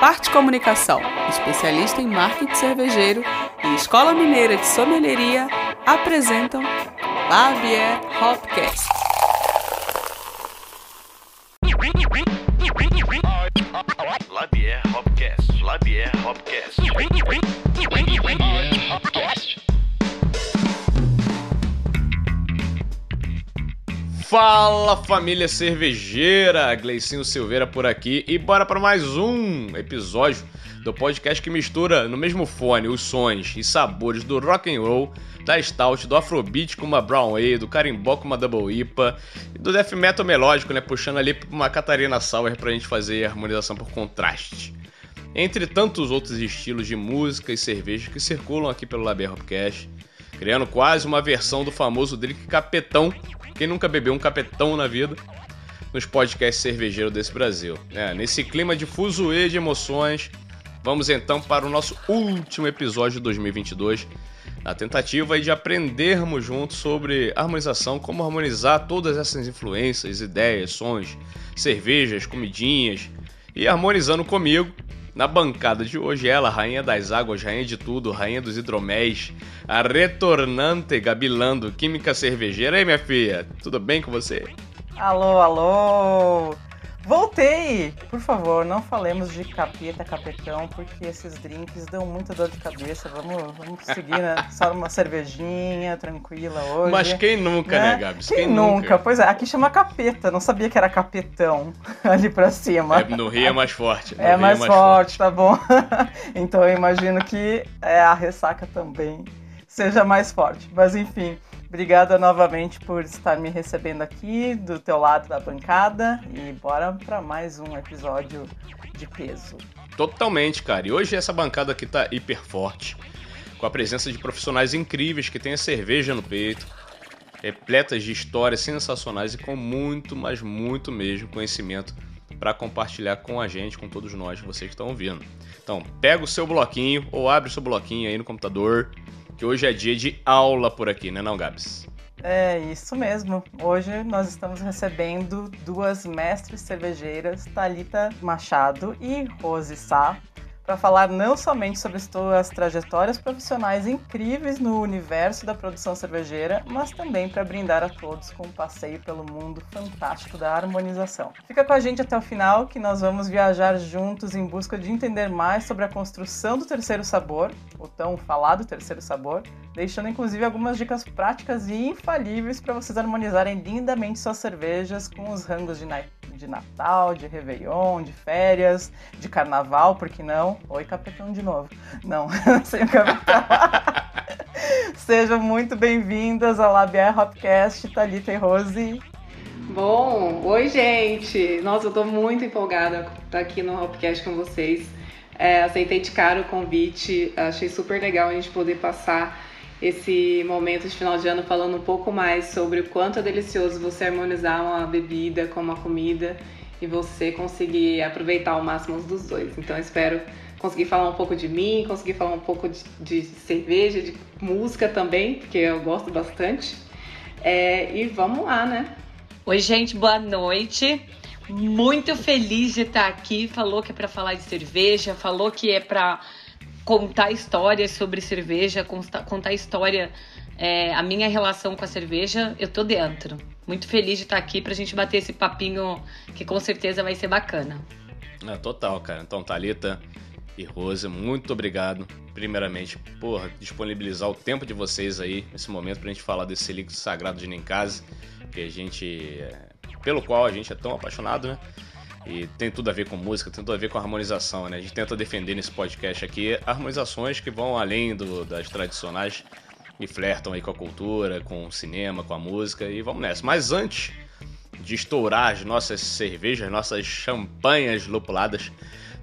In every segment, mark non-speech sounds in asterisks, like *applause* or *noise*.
Parte Comunicação, especialista em marketing cervejeiro e Escola Mineira de Sommelieria apresentam Labier Hopcast. Fala família cervejeira, Gleicinho Silveira por aqui e bora para mais um episódio do podcast que mistura no mesmo fone os sons e sabores do rock and roll, da stout, do afrobeat com uma brown ale, do carimbó com uma double IPA e do death metal melódico, né, puxando ali uma Catarina Sauer pra gente fazer harmonização por contraste. Entre tantos outros estilos de música e cerveja que circulam aqui pelo Laber Hopcast, criando quase uma versão do famoso drink capetão quem nunca bebeu um capetão na vida? Nos podcasts cervejeiros desse Brasil. É, nesse clima de fuzuê de emoções, vamos então para o nosso último episódio de 2022, na tentativa de aprendermos juntos sobre harmonização, como harmonizar todas essas influências, ideias, sons, cervejas, comidinhas, e harmonizando comigo, na bancada de hoje, ela, rainha das águas, rainha de tudo, rainha dos hidroméis, a retornante Gabilando, química cervejeira. E aí, minha filha, tudo bem com você? Alô, alô! Voltei! Por favor, não falemos de capeta, capetão, porque esses drinks dão muita dor de cabeça. Vamos, vamos seguir, né? Só uma cervejinha tranquila hoje. Mas quem nunca, né, né Gabs? Quem, quem nunca? nunca? Pois é, aqui chama capeta, não sabia que era capetão *laughs* ali pra cima. É, no Rio é mais forte. É mais, é mais, forte, forte, tá bom. *laughs* então eu imagino que é, a ressaca também seja mais forte. Mas enfim. Obrigada novamente por estar me recebendo aqui do teu lado da bancada e bora para mais um episódio de peso. Totalmente, cara. E hoje essa bancada aqui tá hiper forte, com a presença de profissionais incríveis que têm a cerveja no peito, repletas de histórias sensacionais e com muito, mas muito mesmo conhecimento para compartilhar com a gente, com todos nós, vocês que estão ouvindo. Então, pega o seu bloquinho ou abre o seu bloquinho aí no computador que hoje é dia de aula por aqui, né não, Gabs? É isso mesmo. Hoje nós estamos recebendo duas mestres cervejeiras, Talita Machado e Rose Sá, para falar não somente sobre suas trajetórias profissionais incríveis no universo da produção cervejeira, mas também para brindar a todos com um passeio pelo mundo fantástico da harmonização. Fica com a gente até o final que nós vamos viajar juntos em busca de entender mais sobre a construção do terceiro sabor, o tão falado terceiro sabor, deixando inclusive algumas dicas práticas e infalíveis para vocês harmonizarem lindamente suas cervejas com os rangos de de Natal, de Réveillon, de férias, de Carnaval, por que não? Oi, capitão de novo. Não, *laughs* sem o capitão. *laughs* Sejam muito bem-vindas ao Labier Hopcast, Thalita e Rose. Bom, oi gente! Nossa, eu tô muito empolgada estar tá aqui no Hopcast com vocês. É, aceitei de cara o convite, achei super legal a gente poder passar esse momento de final de ano falando um pouco mais sobre o quanto é delicioso você harmonizar uma bebida com uma comida e você conseguir aproveitar ao máximo dos dois. Então espero conseguir falar um pouco de mim, conseguir falar um pouco de, de cerveja, de música também, porque eu gosto bastante. É, e vamos lá, né? Oi, gente, boa noite. Muito feliz de estar aqui. Falou que é para falar de cerveja, falou que é para contar histórias sobre cerveja, contar história, é, a minha relação com a cerveja, eu tô dentro. Muito feliz de estar aqui pra gente bater esse papinho que com certeza vai ser bacana. É, total, cara. Então, Thalita e Rosa, muito obrigado, primeiramente, por disponibilizar o tempo de vocês aí nesse momento pra gente falar desse líquido sagrado de Ninkasi, que a gente. É, pelo qual a gente é tão apaixonado, né? E tem tudo a ver com música, tem tudo a ver com harmonização, né? A gente tenta defender nesse podcast aqui harmonizações que vão além do, das tradicionais e flertam aí com a cultura, com o cinema, com a música e vamos nessa. Mas antes de estourar as nossas cervejas, nossas champanhas lupuladas,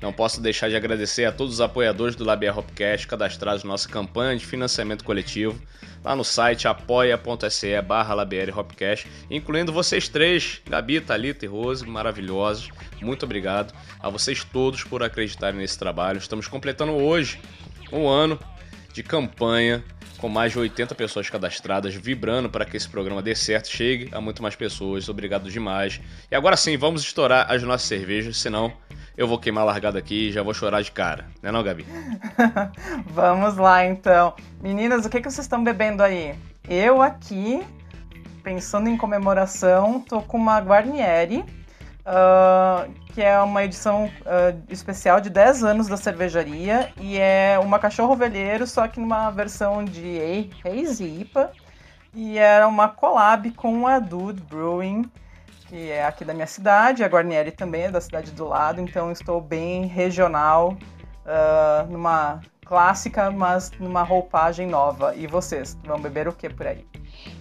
não posso deixar de agradecer a todos os apoiadores do Labia Hopcast cadastrados na nossa campanha de financiamento coletivo lá no site apoia.se barra Hopcast, incluindo vocês três, Gabi, Thalita e Rose, maravilhosos. Muito obrigado a vocês todos por acreditarem nesse trabalho. Estamos completando hoje um ano de campanha com mais de 80 pessoas cadastradas, vibrando para que esse programa dê certo, chegue a muito mais pessoas. Obrigado demais. E agora sim, vamos estourar as nossas cervejas, senão eu vou queimar a largada aqui e já vou chorar de cara. Não é não, Gabi? *laughs* Vamos lá, então. Meninas, o que, que vocês estão bebendo aí? Eu aqui, pensando em comemoração, tô com uma Guarnieri, uh, que é uma edição uh, especial de 10 anos da cervejaria e é uma cachorro velheiro, só que numa versão de Hazy IPA. E era uma collab com a Dude Brewing, que é aqui da minha cidade. A Guarnieri também é da cidade do lado, então estou bem regional, uh, numa clássica, mas numa roupagem nova. E vocês, vão beber o que por aí?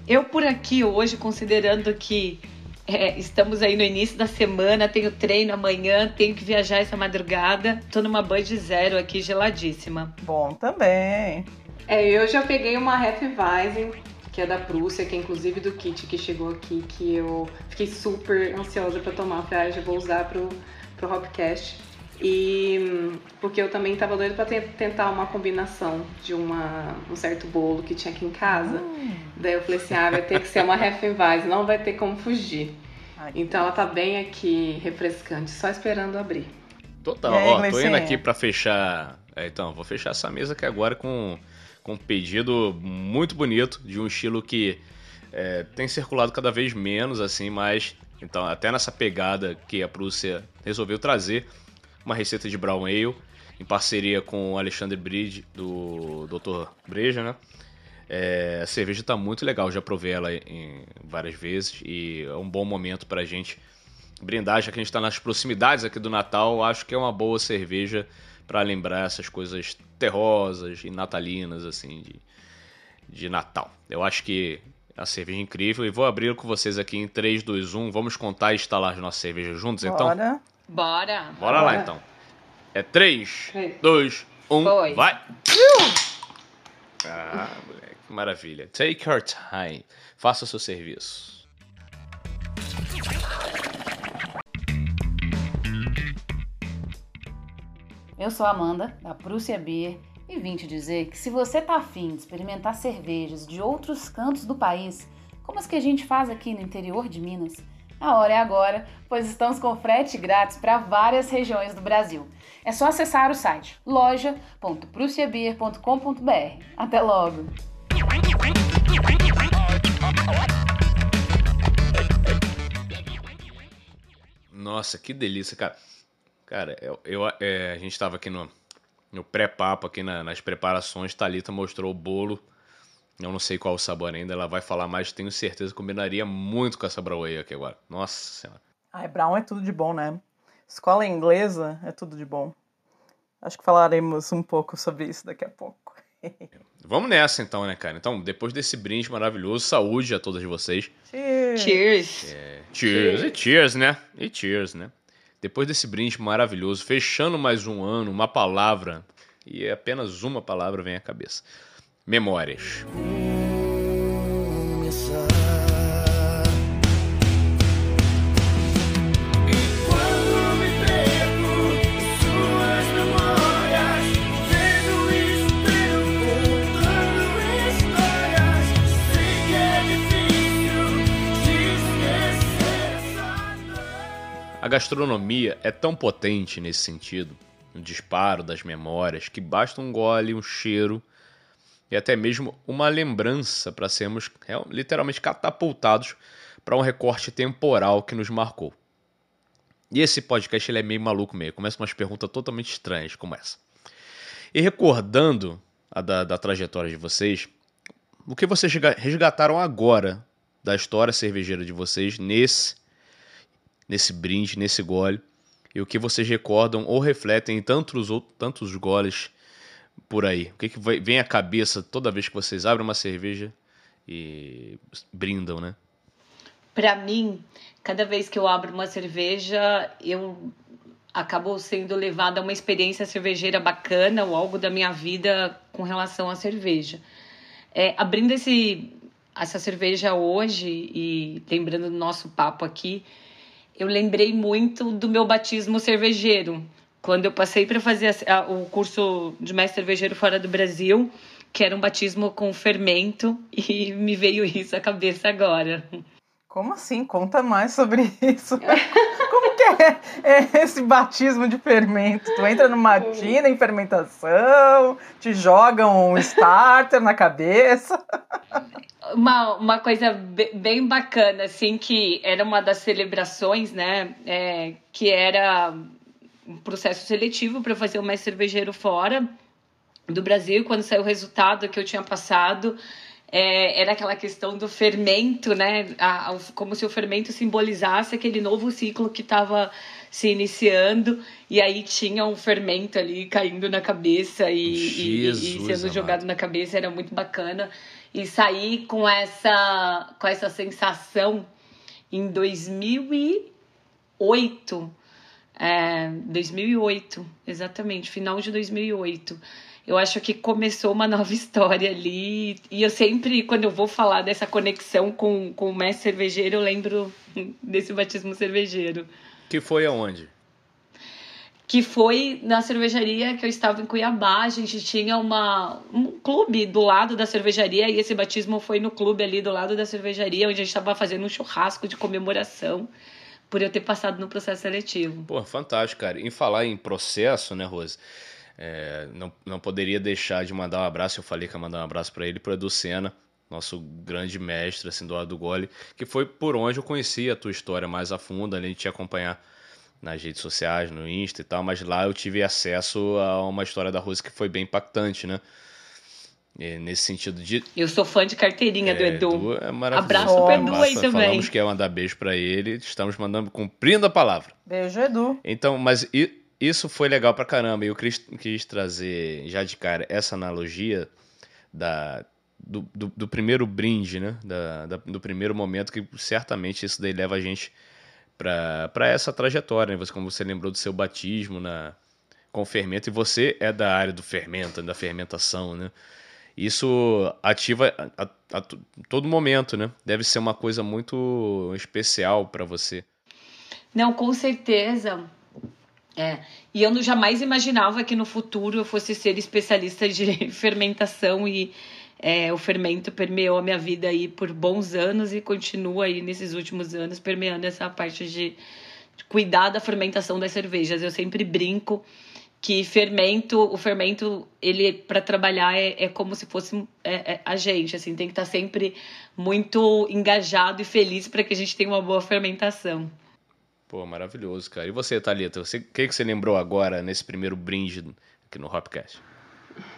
Eu por aqui hoje, considerando que é, estamos aí no início da semana, tenho treino amanhã, tenho que viajar essa madrugada. Tô numa de zero aqui, geladíssima. Bom também. É, eu já peguei uma Hefeweizen, que é da Prússia, que é inclusive do kit que chegou aqui, que eu fiquei super ansiosa para tomar. Falei, ah, já vou usar pro, pro Hopcast. E porque eu também tava doida para tentar uma combinação de uma, um certo bolo que tinha aqui em casa. Hum. Daí eu falei assim: ah, vai ter que ser uma Hefeweizen, não vai ter como fugir. Ai, então ela tá bem aqui, refrescante, só esperando abrir. Total, aí, ó, tô indo aqui para fechar. É, então, vou fechar essa mesa aqui agora com, com um pedido muito bonito de um estilo que é, tem circulado cada vez menos, assim, mas. Então, até nessa pegada que a Prússia resolveu trazer uma receita de Brown Ale, em parceria com o Alexandre Bridge, do Dr. Breja, né? É, a cerveja está muito legal, já provei ela em várias vezes e é um bom momento para a gente brindar, já que a gente está nas proximidades aqui do Natal. Acho que é uma boa cerveja para lembrar essas coisas terrosas e natalinas, assim, de, de Natal. Eu acho que a cerveja é incrível e vou abrir com vocês aqui em 3, 2, 1. Vamos contar e instalar as nossas cervejas juntos, então? Bora. Bora. Bora lá então. É 3, 2, 1, vai! Ah, moleque, que maravilha. Take your time. Faça o seu serviço. Eu sou a Amanda, da Prússia Beer, e vim te dizer que se você tá afim de experimentar cervejas de outros cantos do país, como as que a gente faz aqui no interior de Minas, a hora é agora, pois estamos com frete grátis para várias regiões do Brasil. É só acessar o site loja.prussiabeer.com.br. Até logo! Nossa, que delícia, cara. Cara, eu, eu é, a gente estava aqui no, no pré-papo, aqui na, nas preparações, Talita mostrou o bolo eu não sei qual o sabor ainda, ela vai falar mais, tenho certeza que combinaria muito com essa brown aqui agora. Nossa senhora. Ai, brown é tudo de bom, né? Escola inglesa é tudo de bom. Acho que falaremos um pouco sobre isso daqui a pouco. *laughs* Vamos nessa então, né, cara? Então, depois desse brinde maravilhoso, saúde a todas vocês. Cheers! Cheers! É, cheers! cheers! E cheers, né? E cheers, né? Depois desse brinde maravilhoso, fechando mais um ano, uma palavra, e apenas uma palavra vem à cabeça Memórias. Gastronomia é tão potente nesse sentido, no disparo das memórias, que basta um gole, um cheiro e até mesmo uma lembrança para sermos é, literalmente catapultados para um recorte temporal que nos marcou. E esse podcast ele é meio maluco meio, começa umas perguntas totalmente estranhas como essa. E recordando a da, da trajetória de vocês, o que vocês resgataram agora da história cervejeira de vocês nesse nesse brinde, nesse gole, e o que vocês recordam ou refletem em tantos, tantos goles por aí? O que, que vem à cabeça toda vez que vocês abrem uma cerveja e brindam, né? Para mim, cada vez que eu abro uma cerveja, eu acabo sendo levada a uma experiência cervejeira bacana ou algo da minha vida com relação à cerveja. É, abrindo esse, essa cerveja hoje e lembrando do nosso papo aqui, eu lembrei muito do meu batismo cervejeiro quando eu passei para fazer a, a, o curso de mestre cervejeiro fora do Brasil, que era um batismo com fermento, *laughs* e me veio isso à cabeça agora. Como assim? Conta mais sobre isso. *laughs* Que que é, é esse batismo de fermento? Tu entra numa tina em fermentação, te jogam um starter na cabeça. Uma, uma coisa bem bacana, assim, que era uma das celebrações, né? É, que era um processo seletivo para fazer o mais cervejeiro fora do Brasil. Quando saiu o resultado que eu tinha passado, é, era aquela questão do fermento, né? A, a, como se o fermento simbolizasse aquele novo ciclo que estava se iniciando, e aí tinha um fermento ali caindo na cabeça e, Jesus, e, e sendo amado. jogado na cabeça, era muito bacana. E sair com essa, com essa sensação em 2008. É, 2008, exatamente, final de 2008 eu acho que começou uma nova história ali. E eu sempre, quando eu vou falar dessa conexão com, com o mestre cervejeiro, eu lembro desse batismo cervejeiro. Que foi aonde? Que foi na cervejaria que eu estava em Cuiabá. A gente tinha uma, um clube do lado da cervejaria e esse batismo foi no clube ali do lado da cervejaria, onde a gente estava fazendo um churrasco de comemoração por eu ter passado no processo seletivo. Pô, fantástico, cara. Em falar em processo, né, Rose? É, não, não poderia deixar de mandar um abraço. Eu falei que ia mandar um abraço para ele, para Edu Sena, nosso grande mestre assim, do do gole, que foi por onde eu conheci a tua história mais a fundo, além de te acompanhar nas redes sociais, no Insta e tal, mas lá eu tive acesso a uma história da Rose que foi bem impactante, né? E nesse sentido de. Eu sou fã de carteirinha é, do Edu. Edu é maravilhoso. Abraço pro Edu aí também. Falamos que ia mandar beijo para ele, estamos mandando, cumprindo a palavra. Beijo, Edu. Então, mas e, isso foi legal pra caramba. Eu quis, quis trazer já de cara essa analogia da, do, do, do primeiro brinde, né? Da, da, do primeiro momento, que certamente isso daí leva a gente para essa trajetória. Né? Como você lembrou do seu batismo na, com fermento, e você é da área do fermento, da fermentação, né? Isso ativa a, a, a todo momento, né? Deve ser uma coisa muito especial para você. Não, com certeza. É, e eu jamais imaginava que no futuro eu fosse ser especialista de *laughs* fermentação e é, o fermento permeou a minha vida aí por bons anos e continua aí nesses últimos anos permeando essa parte de, cuidar da fermentação das cervejas. Eu sempre brinco que fermento, o fermento, ele para trabalhar é, é como se fosse é, é, a gente, assim, tem que estar tá sempre muito engajado e feliz para que a gente tenha uma boa fermentação. Pô, maravilhoso, cara. E você, Thalita, o que, que você lembrou agora nesse primeiro brinde aqui no Hopcast?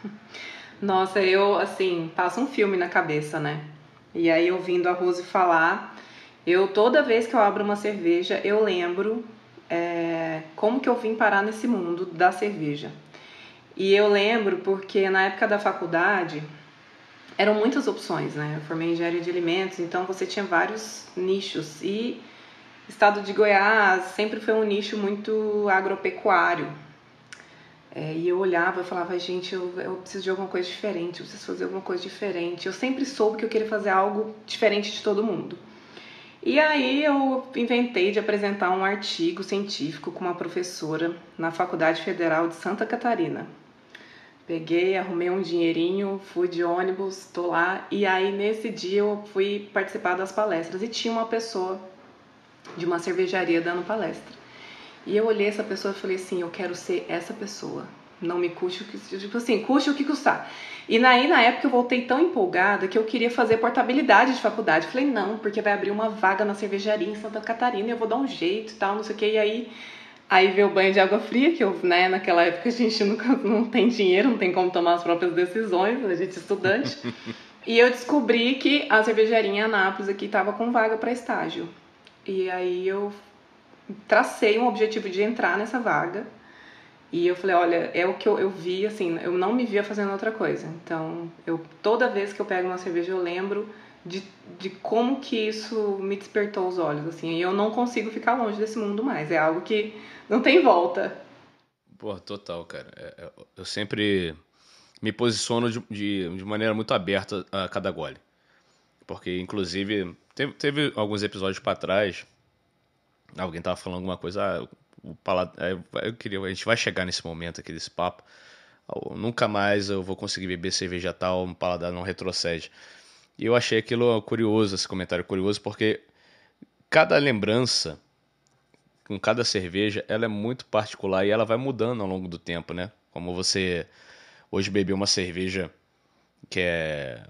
*laughs* Nossa, eu, assim, passa um filme na cabeça, né? E aí, ouvindo a Rose falar, eu, toda vez que eu abro uma cerveja, eu lembro é, como que eu vim parar nesse mundo da cerveja. E eu lembro porque na época da faculdade, eram muitas opções, né? Eu formei engenharia de alimentos, então você tinha vários nichos. E estado de Goiás sempre foi um nicho muito agropecuário. É, e eu olhava e falava, gente, eu, eu preciso de alguma coisa diferente, eu preciso fazer alguma coisa diferente. Eu sempre soube que eu queria fazer algo diferente de todo mundo. E aí eu inventei de apresentar um artigo científico com uma professora na Faculdade Federal de Santa Catarina. Peguei, arrumei um dinheirinho, fui de ônibus, tô lá. E aí nesse dia eu fui participar das palestras e tinha uma pessoa de uma cervejaria dando palestra. E eu olhei essa pessoa e falei assim, eu quero ser essa pessoa. Não me custe o que, tipo assim, custe o que custar. E aí, na época, eu voltei tão empolgada que eu queria fazer portabilidade de faculdade. Falei, não, porque vai abrir uma vaga na cervejaria em Santa Catarina, eu vou dar um jeito e tal, não sei o que. E aí, aí veio o banho de água fria, que eu, né, naquela época a gente *laughs* nunca, não tem dinheiro, não tem como tomar as próprias decisões, a gente é estudante. *laughs* e eu descobri que a cervejaria em Anápolis aqui estava com vaga para estágio. E aí eu tracei um objetivo de entrar nessa vaga. E eu falei, olha, é o que eu, eu vi, assim, eu não me via fazendo outra coisa. Então, eu toda vez que eu pego uma cerveja, eu lembro de, de como que isso me despertou os olhos, assim. E eu não consigo ficar longe desse mundo mais. É algo que não tem volta. Pô, total, cara. É, é, eu sempre me posiciono de, de, de maneira muito aberta a cada gole. Porque, inclusive, teve, teve alguns episódios para trás, alguém tava falando alguma coisa, ah, o paladar, é, eu queria, a gente vai chegar nesse momento aqui desse papo, nunca mais eu vou conseguir beber cerveja tal, o paladar não retrocede. E eu achei aquilo curioso, esse comentário curioso, porque cada lembrança com cada cerveja, ela é muito particular e ela vai mudando ao longo do tempo, né? Como você hoje bebeu uma cerveja que é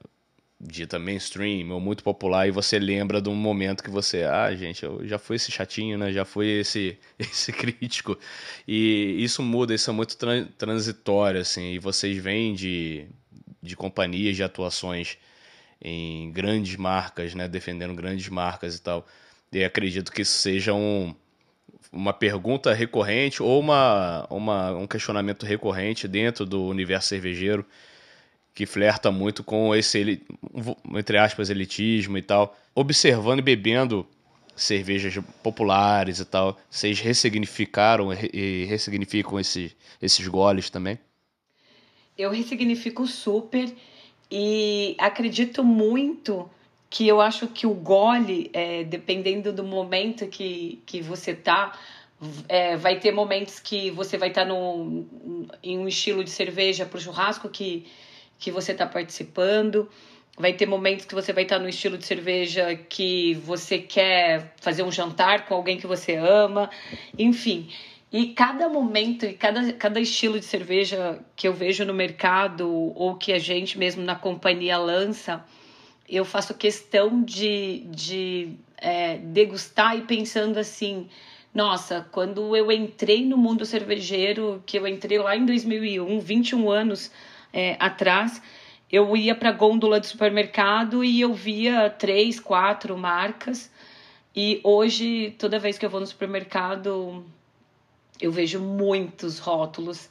dita mainstream ou muito popular e você lembra de um momento que você, ah, gente, eu já fui esse chatinho, né? Já fui esse *laughs* esse crítico. E isso muda, isso é muito transitório assim, e vocês vêm de de companhias de atuações em grandes marcas, né, defendendo grandes marcas e tal. E acredito que isso seja um, uma pergunta recorrente ou uma, uma, um questionamento recorrente dentro do universo cervejeiro que flerta muito com esse, entre aspas, elitismo e tal. Observando e bebendo cervejas populares e tal, vocês ressignificaram e ressignificam esse, esses goles também? Eu ressignifico super e acredito muito que eu acho que o gole, é, dependendo do momento que, que você tá, é, vai ter momentos que você vai estar tá em um estilo de cerveja para o churrasco que, que você está participando. Vai ter momentos que você vai estar tá no estilo de cerveja que você quer fazer um jantar com alguém que você ama. Enfim, e cada momento e cada, cada estilo de cerveja que eu vejo no mercado ou que a gente mesmo na companhia lança, eu faço questão de, de é, degustar e pensando assim. Nossa, quando eu entrei no mundo cervejeiro, que eu entrei lá em 2001, 21 anos é, atrás, eu ia para gôndola de supermercado e eu via três, quatro marcas. E hoje, toda vez que eu vou no supermercado, eu vejo muitos rótulos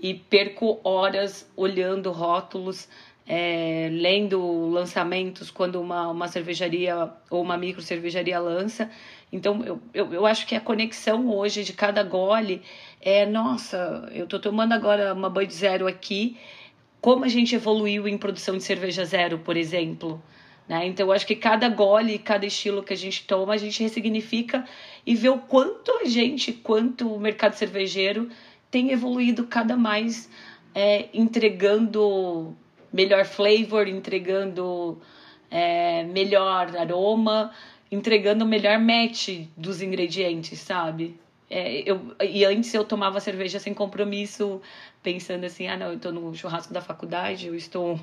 e perco horas olhando rótulos, é, lendo lançamentos quando uma, uma cervejaria ou uma micro cervejaria lança. Então, eu, eu, eu acho que a conexão hoje de cada gole é: nossa, eu tô tomando agora uma Bud Zero aqui. Como a gente evoluiu em produção de cerveja zero, por exemplo. Né? Então, eu acho que cada gole, cada estilo que a gente toma, a gente ressignifica e vê o quanto a gente, quanto o mercado cervejeiro tem evoluído cada mais é, entregando melhor flavor, entregando é, melhor aroma, entregando o melhor match dos ingredientes, sabe? É, eu, e antes eu tomava cerveja sem compromisso, pensando assim, ah não, eu tô no churrasco da faculdade, eu estou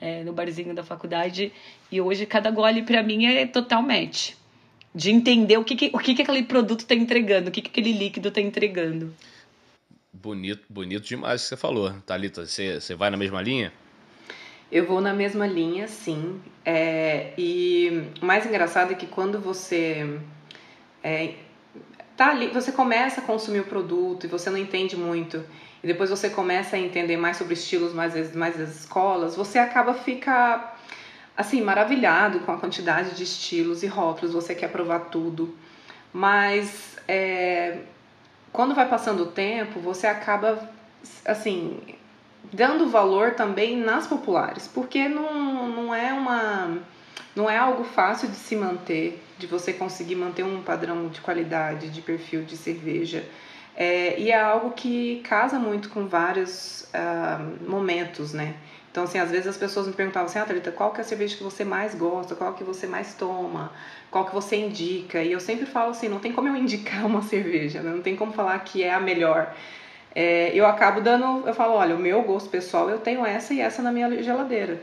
é, no barzinho da faculdade, e hoje cada gole para mim é total match de entender o que, que o que, que aquele produto está entregando, o que, que aquele líquido está entregando. Bonito, bonito demais o que você falou. Thalita, você, você vai na mesma linha? Eu vou na mesma linha, sim. É, e o mais engraçado é que quando você é, tá ali, você começa a consumir o produto e você não entende muito, e depois você começa a entender mais sobre estilos, mais, mais as escolas, você acaba ficar assim, maravilhado com a quantidade de estilos e rótulos, você quer provar tudo, mas é, quando vai passando o tempo, você acaba, assim, dando valor também nas populares, porque não, não é uma não é algo fácil de se manter, de você conseguir manter um padrão de qualidade, de perfil de cerveja. É, e é algo que casa muito com vários uh, momentos, né? Então, assim, às vezes as pessoas me perguntavam assim, ah, qual que é a cerveja que você mais gosta, qual que você mais toma, qual que você indica? E eu sempre falo assim, não tem como eu *laughs* indicar uma cerveja, né? não tem como falar que é a melhor. É, eu acabo dando, eu falo, olha, o meu gosto pessoal, eu tenho essa e essa na minha geladeira.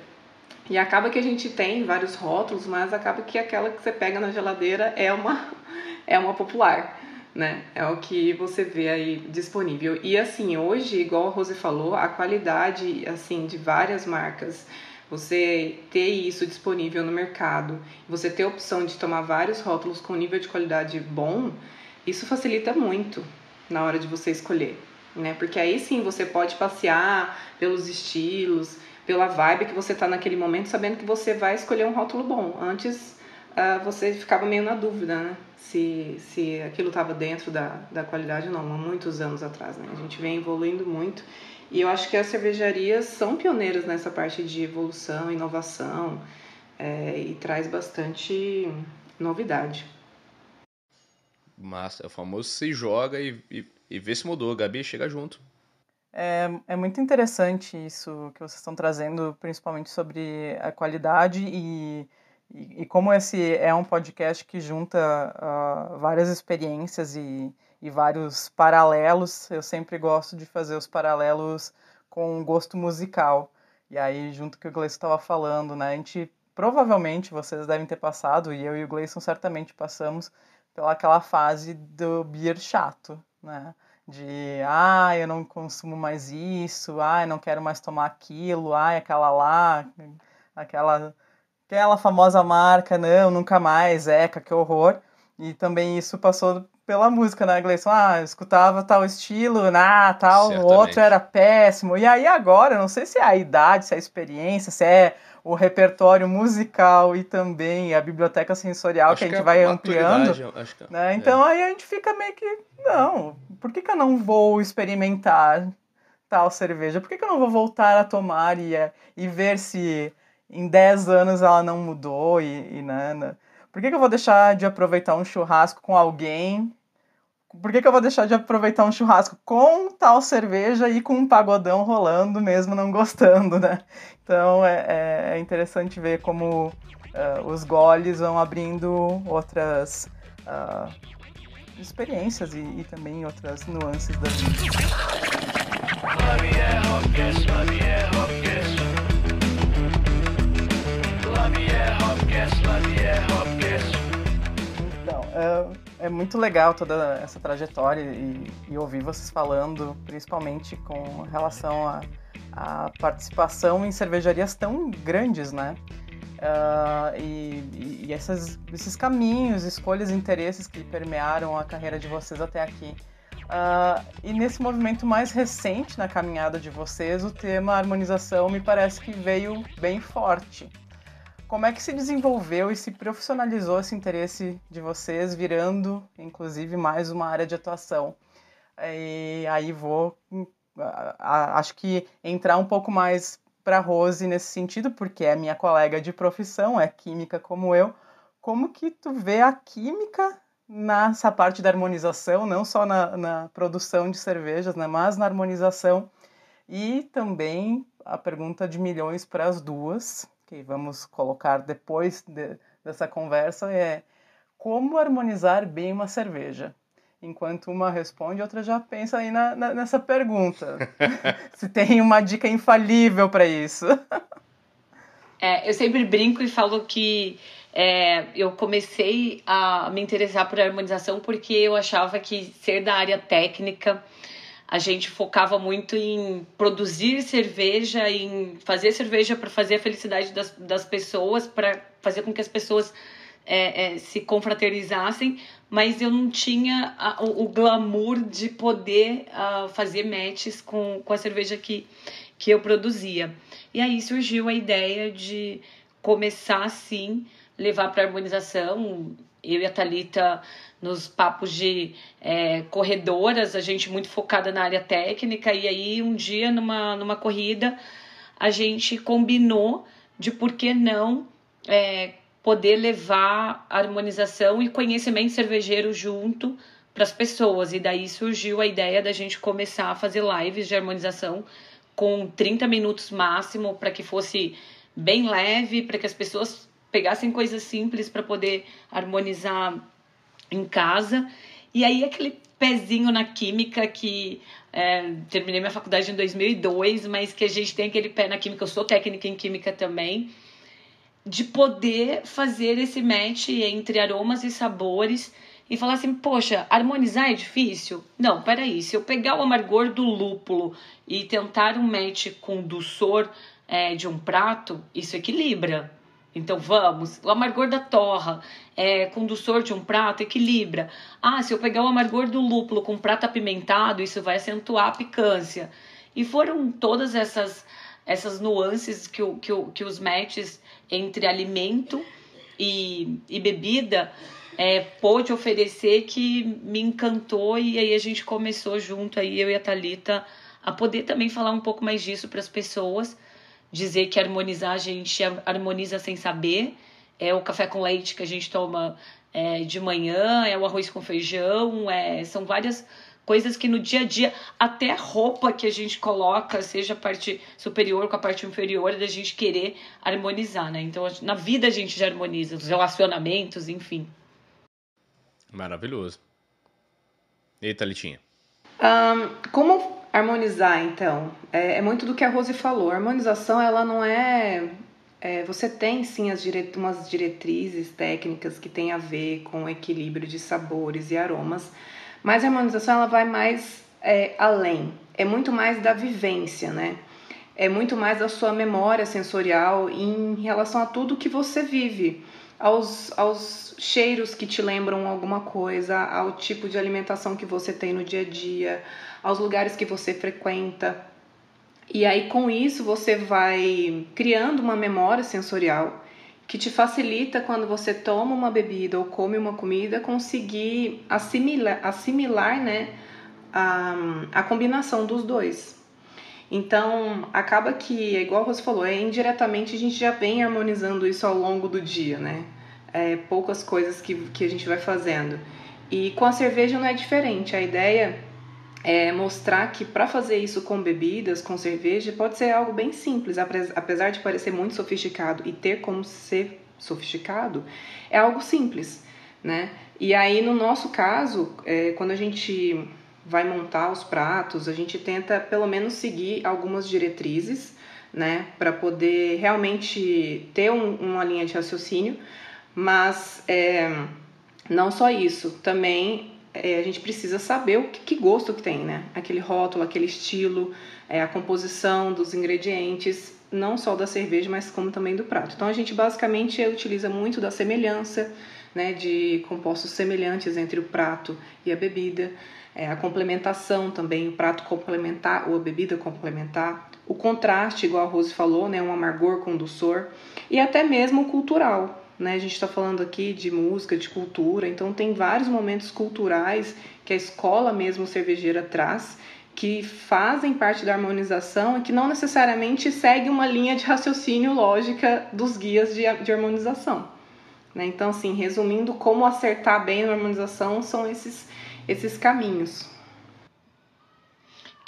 E acaba que a gente tem vários rótulos, mas acaba que aquela que você pega na geladeira é uma, *laughs* é uma popular né? É o que você vê aí disponível. E assim, hoje, igual a Rose falou, a qualidade assim de várias marcas, você ter isso disponível no mercado, você ter a opção de tomar vários rótulos com nível de qualidade bom, isso facilita muito na hora de você escolher, né? Porque aí sim você pode passear pelos estilos, pela vibe que você tá naquele momento, sabendo que você vai escolher um rótulo bom. Antes uh, você ficava meio na dúvida, né? Se, se aquilo estava dentro da, da qualidade ou não, há muitos anos atrás, né? A gente vem evoluindo muito e eu acho que as cervejarias são pioneiras nessa parte de evolução, inovação é, e traz bastante novidade. Massa, é o famoso se joga e, e, e vê se mudou. Gabi, chega junto. É, é muito interessante isso que vocês estão trazendo, principalmente sobre a qualidade e e, e, como esse é um podcast que junta uh, várias experiências e, e vários paralelos, eu sempre gosto de fazer os paralelos com gosto musical. E aí, junto com o que o Gleison estava falando, né, a gente provavelmente vocês devem ter passado, e eu e o Gleison certamente passamos, pelaquela fase do beer chato, né? De, ah, eu não consumo mais isso, ah, eu não quero mais tomar aquilo, ah, aquela lá, aquela, aquela famosa marca, não, nunca mais, eca, que horror. E também isso passou pela música, né, Gleison? Ah, eu escutava tal estilo, ah, tal, Certamente. outro era péssimo. E aí agora, não sei se é a idade, se é a experiência, se é o repertório musical e também a biblioteca sensorial acho que a gente que é vai ampliando. Que, né? É. Então aí a gente fica meio que, não, por que, que eu não vou experimentar tal cerveja? Por que, que eu não vou voltar a tomar e, e ver se em 10 anos ela não mudou e, e né, né? Por que, que eu vou deixar de aproveitar um churrasco com alguém por que, que eu vou deixar de aproveitar um churrasco com tal cerveja e com um pagodão rolando, mesmo não gostando, né? Então é, é interessante ver como uh, os goles vão abrindo outras uh, experiências e, e, também outras nuances da vida. Então, uh, é muito legal toda essa trajetória e, e ouvir vocês falando, principalmente com relação à a, a, participação em cervejarias tão grandes, né? Uh, e, e essas, esses caminhos, escolhas e interesses que permearam a carreira de vocês até aqui. Uh, e nesse movimento mais recente na caminhada de vocês, o tema harmonização me parece que veio bem forte. Como é que se desenvolveu e se profissionalizou esse interesse de vocês, virando, inclusive, mais uma área de atuação? E aí vou, acho que entrar um pouco mais para Rose nesse sentido, porque é minha colega de profissão, é química como eu. Como que tu vê a química nessa parte da harmonização, não só na, na produção de cervejas, né, mas na harmonização e também a pergunta de milhões para as duas, que vamos colocar depois de, dessa conversa é como harmonizar bem uma cerveja. Enquanto uma responde, a outra já pensa aí na, na, nessa pergunta. *laughs* Se tem uma dica infalível para isso. É, eu sempre brinco e falo que é, eu comecei a me interessar por harmonização porque eu achava que ser da área técnica a gente focava muito em produzir cerveja, em fazer cerveja para fazer a felicidade das, das pessoas, para fazer com que as pessoas é, é, se confraternizassem, mas eu não tinha a, o, o, glamour de poder uh, fazer matches com, com a cerveja que, que eu produzia. E aí surgiu a ideia de começar, sim, levar para harmonização. Eu e a Thalita nos papos de é, corredoras, a gente muito focada na área técnica, e aí um dia numa, numa corrida a gente combinou de por que não é, poder levar harmonização e conhecimento cervejeiro junto para as pessoas. E daí surgiu a ideia da gente começar a fazer lives de harmonização com 30 minutos máximo para que fosse bem leve, para que as pessoas pegassem coisas simples para poder harmonizar em casa. E aí aquele pezinho na química que é, terminei minha faculdade em 2002, mas que a gente tem aquele pé na química, eu sou técnica em química também, de poder fazer esse match entre aromas e sabores e falar assim, poxa, harmonizar é difícil? Não, peraí, se eu pegar o amargor do lúpulo e tentar um match com o dulçor é, de um prato, isso equilibra. Então vamos, o amargor da torra é, doçor de um prato equilibra. Ah, se eu pegar o amargor do lúpulo com um prato apimentado, isso vai acentuar a picância. E foram todas essas essas nuances que, que, que os matches entre alimento e, e bebida é, pôde oferecer que me encantou e aí a gente começou junto aí eu e a Talita a poder também falar um pouco mais disso para as pessoas dizer que harmonizar a gente harmoniza sem saber. É o café com leite que a gente toma é, de manhã, é o arroz com feijão, é, são várias coisas que no dia a dia, até a roupa que a gente coloca, seja a parte superior com a parte inferior, da gente querer harmonizar, né? Então, na vida a gente já harmoniza, os relacionamentos, enfim. Maravilhoso. Eita, Litinha. Um, como harmonizar, então? É, é, muito do que a Rose falou. A harmonização, ela não é... é você tem, sim, as dire... umas diretrizes técnicas que tem a ver com o equilíbrio de sabores e aromas, mas a harmonização, ela vai mais é, além. É muito mais da vivência, né? É muito mais da sua memória sensorial em relação a tudo que você vive aos, aos cheiros que te lembram alguma coisa, ao tipo de alimentação que você tem no dia a dia, aos lugares que você frequenta. E aí, com isso, você vai criando uma memória sensorial que te facilita quando você toma uma bebida ou come uma comida conseguir assimilar, assimilar né, a, a combinação dos dois. Então, acaba que, é igual você falou, é, indiretamente a gente já vem harmonizando isso ao longo do dia, né? É, poucas coisas que, que a gente vai fazendo. E com a cerveja não é diferente. A ideia é mostrar que para fazer isso com bebidas, com cerveja, pode ser algo bem simples, apesar de parecer muito sofisticado e ter como ser sofisticado, é algo simples, né? E aí, no nosso caso, é, quando a gente vai montar os pratos, a gente tenta pelo menos seguir algumas diretrizes, né, para poder realmente ter um, uma linha de raciocínio, mas é, não só isso, também é, a gente precisa saber o que, que, gosto que tem, né? Aquele rótulo, aquele estilo, é, a composição dos ingredientes, não só da cerveja, mas como também do prato. Então a gente basicamente utiliza muito da semelhança, né, de compostos semelhantes entre o prato e a bebida é, a complementação também, o prato complementar ou a bebida complementar, o contraste, igual a Rose falou, né, um amargor com doçor, e até mesmo o cultural. Né? A gente está falando aqui de música, de cultura, então tem vários momentos culturais que a escola mesmo cervejeira traz que fazem parte da harmonização e que não necessariamente segue uma linha de raciocínio lógica dos guias de, de harmonização. Né? Então, assim, resumindo, como acertar bem a harmonização são esses esses caminhos.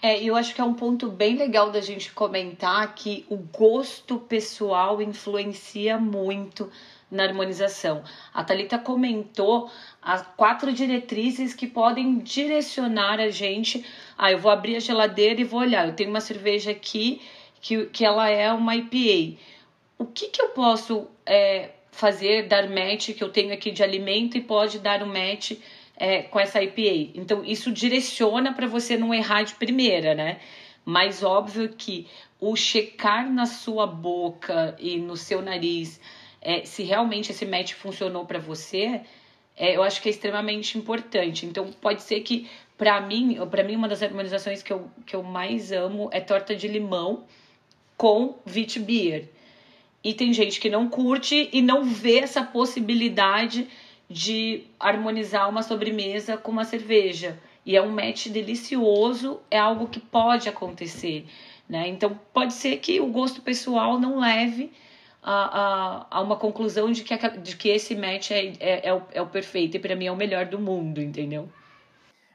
É, eu acho que é um ponto bem legal da gente comentar que o gosto pessoal influencia muito na harmonização. A Thalita comentou as quatro diretrizes que podem direcionar a gente. Ah, eu vou abrir a geladeira e vou olhar. Eu tenho uma cerveja aqui que, que ela é uma IPA. O que, que eu posso é, fazer, dar match que eu tenho aqui de alimento e pode dar um match é, com essa IPA. Então, isso direciona para você não errar de primeira, né? Mas óbvio que o checar na sua boca e no seu nariz é, se realmente esse match funcionou para você, é, eu acho que é extremamente importante. Então, pode ser que, para mim, para mim uma das harmonizações que eu, que eu mais amo é torta de limão com wheat beer. E tem gente que não curte e não vê essa possibilidade de harmonizar uma sobremesa com uma cerveja. E é um match delicioso, é algo que pode acontecer. Né? Então, pode ser que o gosto pessoal não leve a, a, a uma conclusão de que, de que esse match é, é, é, o, é o perfeito e para mim é o melhor do mundo, entendeu?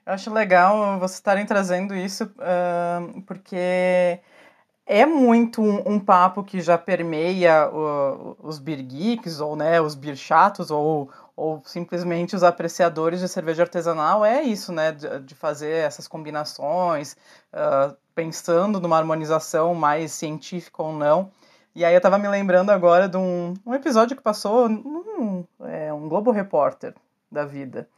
Eu acho legal vocês estarem trazendo isso, uh, porque é muito um, um, papo que já permeia os beer geeks, ou né, os beer chatos, ou, ou simplesmente os apreciadores de cerveja artesanal, é isso, né, de, de fazer essas combinações, uh, pensando numa harmonização mais científica ou não. E aí eu estava me lembrando agora de um, um episódio que passou num é, um Globo Repórter da vida,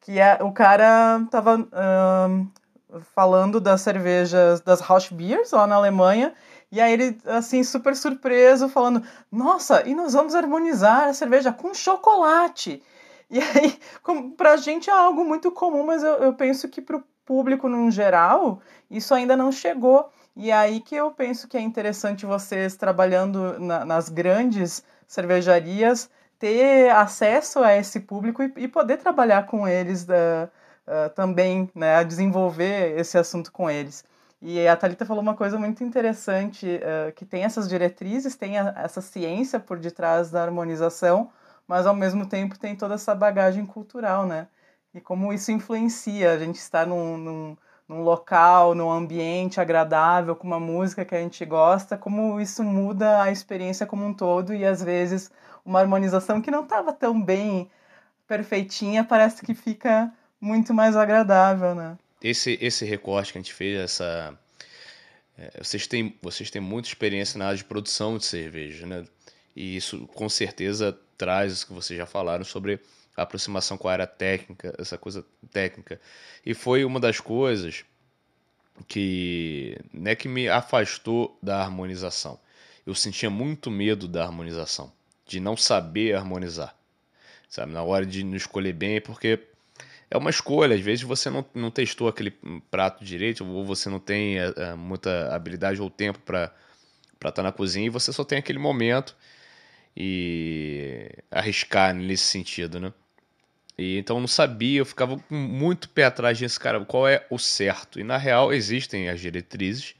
que é, o cara estava uh, falando das cervejas, das Rausch Beers lá na Alemanha, e aí ele, assim, super surpreso, falando: Nossa, e nós vamos harmonizar a cerveja com chocolate. E aí, para pra gente é algo muito comum, mas eu, eu penso que pro público no geral, isso ainda não chegou. E aí que eu penso que é interessante vocês trabalhando na, nas grandes cervejarias ter acesso a esse público e, e poder trabalhar com eles uh, também, né, desenvolver esse assunto com eles. E a Thalita falou uma coisa muito interessante, uh, que tem essas diretrizes, tem a, essa ciência por detrás da harmonização, mas ao mesmo tempo tem toda essa bagagem cultural, né? e como isso influencia a gente estar num, num, num local, num ambiente agradável, com uma música que a gente gosta, como isso muda a experiência como um todo e às vezes uma harmonização que não estava tão bem perfeitinha parece que fica muito mais agradável, né? Esse, esse recorte que a gente fez, essa. é, vocês, têm, vocês têm muita experiência na área de produção de cerveja, né? E isso com certeza traz isso que vocês já falaram sobre a aproximação com a área técnica, essa coisa técnica. E foi uma das coisas que, né, que me afastou da harmonização. Eu sentia muito medo da harmonização, de não saber harmonizar. Sabe, na hora de não escolher bem, porque é uma escolha. Às vezes você não, não testou aquele prato direito, ou você não tem é, muita habilidade ou tempo para estar tá na cozinha e você só tem aquele momento e arriscar nesse sentido, né? E então eu não sabia, eu ficava muito pé atrás disso, cara, qual é o certo? E na real existem as diretrizes,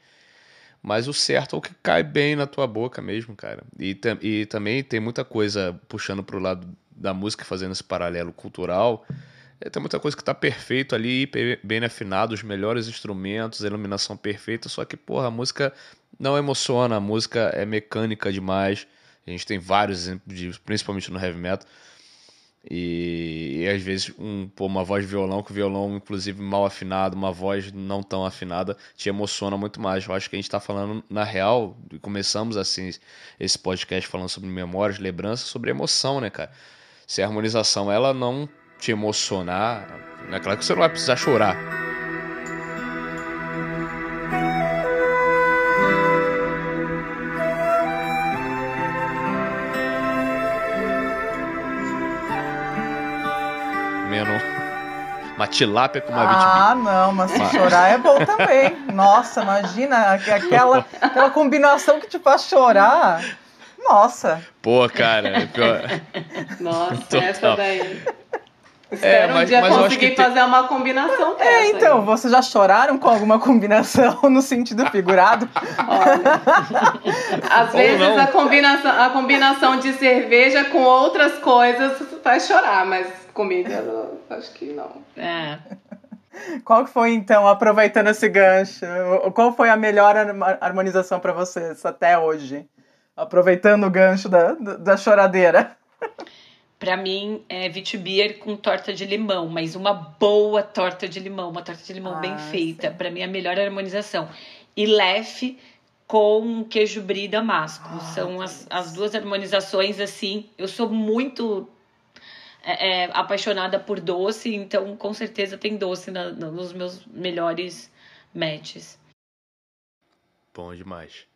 mas o certo é o que cai bem na tua boca mesmo, cara. E, e também tem muita coisa puxando pro lado da música, fazendo esse paralelo cultural. É, tem muita coisa que tá perfeito ali, bem afinado, os melhores instrumentos, a iluminação perfeita, só que, porra, a música não emociona, a música é mecânica demais. A gente tem vários exemplos disso, principalmente no heavy metal. E, e às vezes um, pô, uma voz de violão, com violão inclusive mal afinado, uma voz não tão afinada, te emociona muito mais. Eu acho que a gente está falando, na real, começamos assim esse podcast falando sobre memórias, lembranças, sobre emoção, né, cara? Se a harmonização ela não te emocionar, é claro que você não vai precisar chorar. Uma tilápia com uma Ah, não, mas se chorar é bom também. Nossa, imagina aqu- aquela, aquela combinação que te faz chorar. Nossa, Pô, cara, é pior. *laughs* Nossa, Total. essa daí. Espero mas- um dia mas eu acho conseguir que tem- fazer uma combinação dessa. é, então, aí. vocês já choraram com alguma combinação *laughs* no sentido figurado? Olha, às Ou vezes não. a combinação, a combinação de cerveja com outras coisas faz chorar, mas comida eu acho que não. É. Qual que foi, então, aproveitando esse gancho, qual foi a melhor harmonização para vocês até hoje? Aproveitando o gancho da, da choradeira. Pra mim, é Vitibir com torta de limão, mas uma boa torta de limão, uma torta de limão bem Ah, feita. sim. Pra mim, é a melhor harmonização. E lefe com queijo brie damasco. Ah, São as, as duas harmonizações, assim. Eu sou muito é, é, apaixonada por doce, então com certeza tem doce na- na- nos meus melhores matches. Bom demais.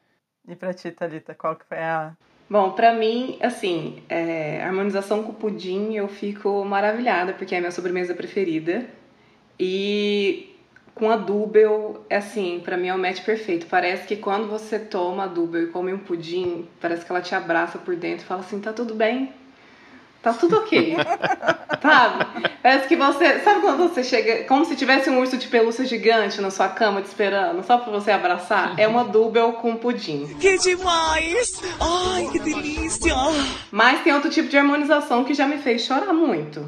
E pra ti, Thalita, qual que foi a... Bom, pra mim, assim, é, harmonização com pudim eu fico maravilhada, porque é a minha sobremesa preferida. E com a Dubel, é assim, pra mim é o match perfeito. Parece que quando você toma a Dubel e come um pudim, parece que ela te abraça por dentro e fala assim, tá tudo bem? Tá tudo ok. sabe? Parece que você. Sabe quando você chega. Como se tivesse um urso de pelúcia gigante na sua cama te esperando, só pra você abraçar? É uma Dubel com pudim. Que demais! Ai, que delícia! Mas tem outro tipo de harmonização que já me fez chorar muito.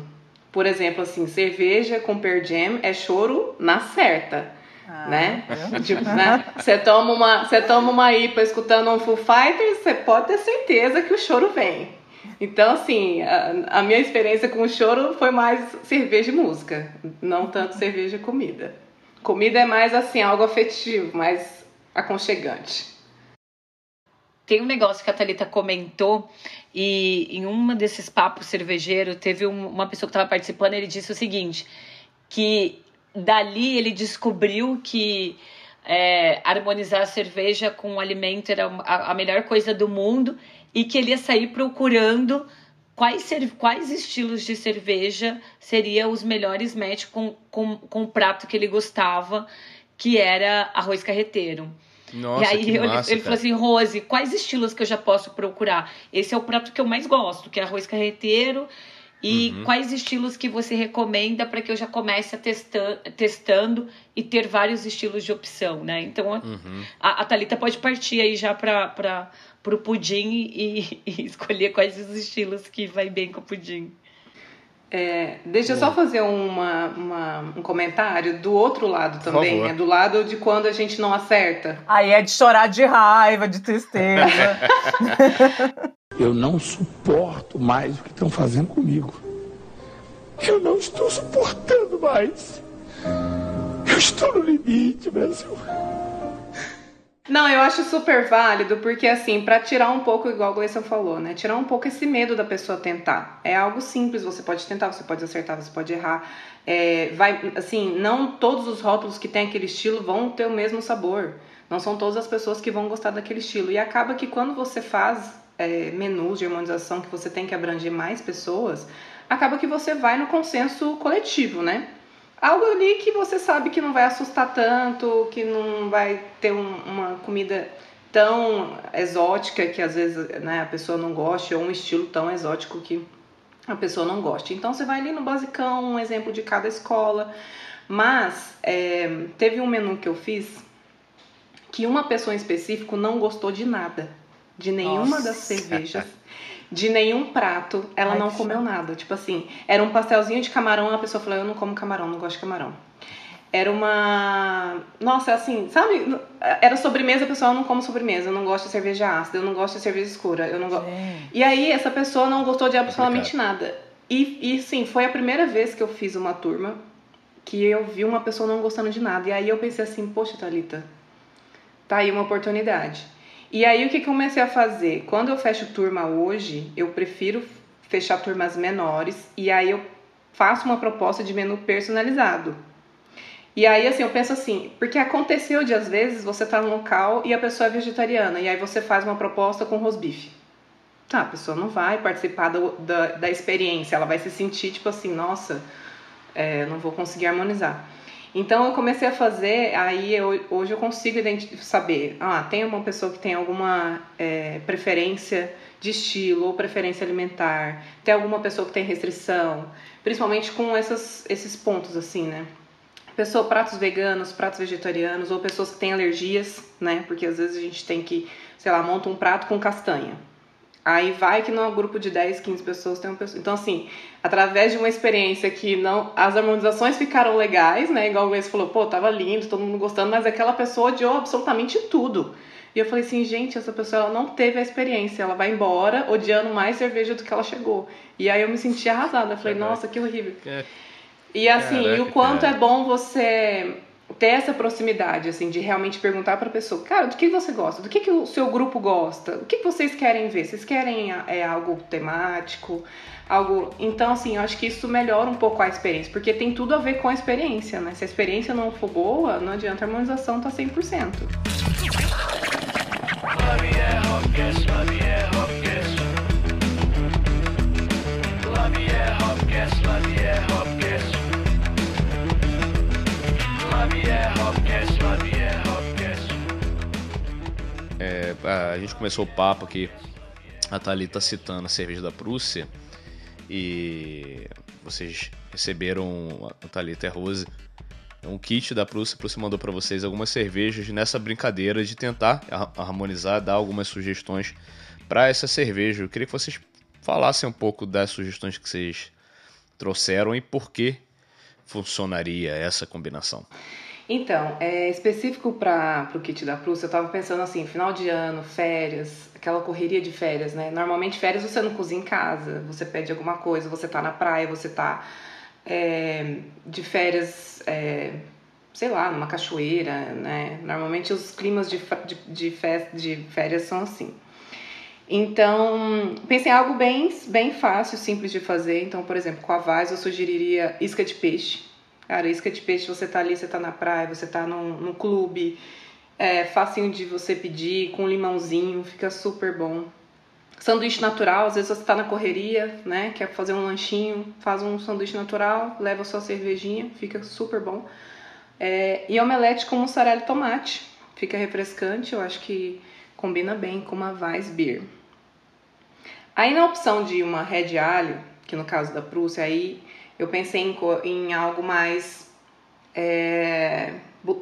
Por exemplo, assim, cerveja com Pearl Jam é choro na certa, Ah, né? viu? Tipo, né? Você toma uma, você toma uma IPA escutando um Foo Fighters, você pode ter certeza que o choro vem. Então, assim, a, a minha experiência com o choro foi mais cerveja e música, não tanto cerveja e comida. Comida é mais assim, algo afetivo, mais aconchegante. Tem um negócio que a Thalita comentou, e em um desses papos cervejeiro, teve um- uma pessoa que estava participando, ele disse o seguinte: que dali ele descobriu que é, harmonizar a cerveja com o alimento era a, a melhor coisa do mundo e que ele ia sair procurando quais, quais estilos de cerveja seriam os melhores match com, com, com o prato que ele gostava, que era arroz carreteiro. Nossa, e aí massa, ele falou assim, Rose, quais estilos que eu já posso procurar? Esse é o prato que eu mais gosto, que é arroz carreteiro. E Uhum. quais estilos que você recomenda para que eu já comece a testar, testando e ter vários estilos de opção, né? Então Uhum. a, a Thalita pode partir aí já para o pudim e, e *laughs* escolher quais os estilos que vai bem com o pudim. É, deixa eu só fazer uma, uma- um comentário do outro lado também, né? Do lado de quando a gente não acerta. Aí é de chorar de raiva, de tristeza. *laughs* Eu não suporto mais o que estão fazendo comigo. Eu não estou suportando mais. Eu estou no limite, Brasil. Não, eu acho super válido, porque assim, pra tirar um pouco, igual o Gleison falou, né? Tirar um pouco esse medo da pessoa tentar. É algo simples, você pode tentar, você pode acertar, você pode errar. É, vai, assim, não todos os rótulos que tem aquele estilo vão ter o mesmo sabor. Não são todas as pessoas que vão gostar daquele estilo. E acaba que quando você faz é, menus de harmonização que você tem que abranger mais pessoas, acaba que você vai no consenso coletivo, né? Algo ali que você sabe que não vai assustar tanto, que não vai ter um- uma comida tão exótica que às vezes né, a pessoa não goste, ou um estilo tão exótico que a pessoa não goste. Então você vai ali no basicão, um exemplo de cada escola. Mas é, teve um menu que eu fiz que uma pessoa em específico não gostou de nada, de nenhuma Nossa. das cervejas, *laughs* de nenhum prato, ela Ai, não comeu nada. Tipo assim, era um pastelzinho de camarão, a pessoa falou: Eu não como camarão, não gosto de camarão. Era uma. Nossa, assim, sabe? Era sobremesa, a pessoa eu não como sobremesa, eu não gosto de cerveja ácida, eu não gosto de cerveja escura, eu não gosto. E aí, essa pessoa não gostou de absolutamente nada. E, e sim, foi a primeira vez que eu fiz uma turma que eu vi uma pessoa não gostando de nada. E aí eu pensei assim, poxa, Thalita, tá aí uma oportunidade. E aí o que comecei a fazer? Quando eu fecho turma hoje, eu prefiro fechar turmas menores e aí eu faço uma proposta de menu personalizado. E aí, assim, eu penso assim, porque aconteceu de às vezes você tá no local e a pessoa é vegetariana, e aí você faz uma proposta com rosbife. Tá, a pessoa não vai participar do- da, da experiência, ela vai se sentir tipo assim, nossa, é, não vou conseguir harmonizar. Então eu comecei a fazer, aí eu- hoje eu consigo saber, ah, tem uma pessoa que tem alguma é, preferência de estilo ou preferência alimentar, tem alguma pessoa que tem restrição, principalmente com essas, esses pontos assim, né? Pessoa, pratos veganos, pratos vegetarianos, ou pessoas que têm alergias, né? Porque às vezes a gente tem que, sei lá, monta um prato com castanha. Aí vai que num grupo de 10, 15 pessoas tem uma pessoa. Então, assim, através de uma experiência que não. As harmonizações ficaram legais, né? Igual o Gleice falou, pô, tava lindo, todo mundo gostando, mas aquela pessoa odiou absolutamente tudo. E eu falei assim, gente, essa pessoa ela não teve a experiência, ela vai embora odiando mais cerveja do que ela chegou. E aí eu me senti arrasada. Eu falei, nossa, que horrível. É, E assim, Caraca, e o quanto cara. é bom você ter essa proximidade, assim, de realmente perguntar pra pessoa, cara, do que você gosta? Do que, que o seu grupo gosta? O que, que vocês querem ver? Vocês querem é, algo temático? Algo. Então, assim, eu acho que isso melhora um pouco a experiência, porque tem tudo a ver com a experiência, né? Se a experiência não for boa, não adianta a harmonização tá 100%. É, a gente começou o papo aqui, a Thalita citando a cerveja da Prússia e vocês receberam, a Thalita e a Rose, um kit da Prússia, a Prússia mandou para vocês algumas cervejas nessa brincadeira de tentar har- harmonizar, dar algumas sugestões para essa cerveja. Eu queria que vocês falassem um pouco das sugestões que vocês trouxeram e por que funcionaria essa combinação. Então, é, específico para o kit da Prússia, eu tava pensando assim, final de ano, férias, aquela correria de férias, né? Normalmente férias você não cozinha em casa, você pede alguma coisa, você tá na praia, você tá é, de férias, é, sei lá, numa cachoeira, né? Normalmente os climas de, de, de férias são assim. Então, pensei em algo bem, bem fácil, simples de fazer. Então, por exemplo, com a Vaz eu sugeriria isca de peixe. Cara, isca de peixe, você tá ali, você tá na praia, você tá num, num clube, é facinho de você pedir, com limãozinho, fica super bom. Sanduíche natural, às vezes você tá na correria, né, quer fazer um lanchinho, faz um sanduíche natural, leva sua cervejinha, fica super bom. É, e omelete com mussarela e tomate, fica refrescante, eu acho que combina bem com uma Weissbier. Aí na opção de uma Red Alho, que no caso da Prússia, aí eu pensei em, em algo mais é,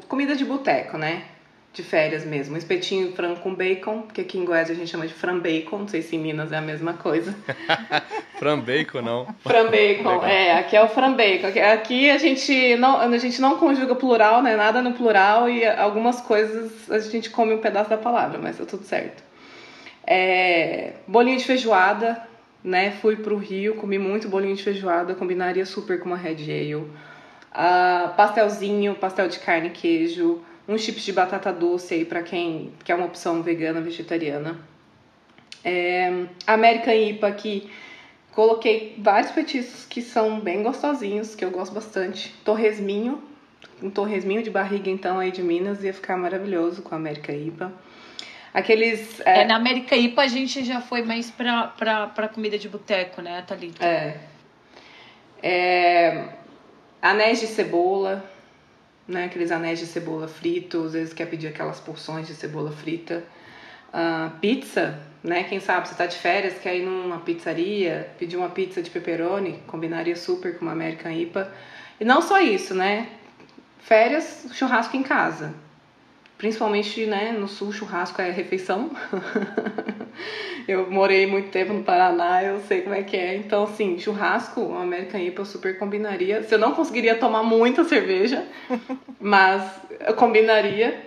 comida de boteco, né? de férias mesmo. Um espetinho frango com bacon, porque aqui em Goiás a gente chama de fran bacon, não sei se em Minas é a mesma coisa. *laughs* Fran bacon, não. Fran bacon, é, aqui é o fran bacon. Aqui- Aqui a gente não, a gente não conjuga plural, né? Nada no plural e algumas coisas a gente come um pedaço da palavra, mas tá tudo certo. É, bolinho de feijoada, né? Fui pro Rio, comi muito bolinho de feijoada, combinaria super com uma Red Ale. Ah, pastelzinho, pastel de carne e queijo, uns chips de batata doce aí pra quem quer uma opção vegana, vegetariana. É, American IPA aqui, coloquei vários petiscos que são bem gostosinhos, que eu gosto bastante. Torresminho, um torresminho de barriga então aí de Minas ia ficar maravilhoso com a American IPA. Aqueles É, é, na América IPA a gente já foi mais pra, pra, pra comida de boteco, né, Thalita? É. É, anéis de cebola, né? Aqueles anéis de cebola frito, às vezes quer pedir aquelas porções de cebola frita. Ah, pizza, né? Quem sabe você tá de férias, quer ir numa pizzaria, pedir uma pizza de pepperoni, combinaria super com uma American IPA. E não só isso, né? Férias, churrasco em casa. Principalmente, né, no sul, churrasco é refeição. *laughs* eu morei muito tempo no Paraná, eu sei como é que é. Então, assim, churrasco, uma American IPA eu super combinaria. Se eu não conseguiria tomar muita cerveja, *laughs* mas eu combinaria,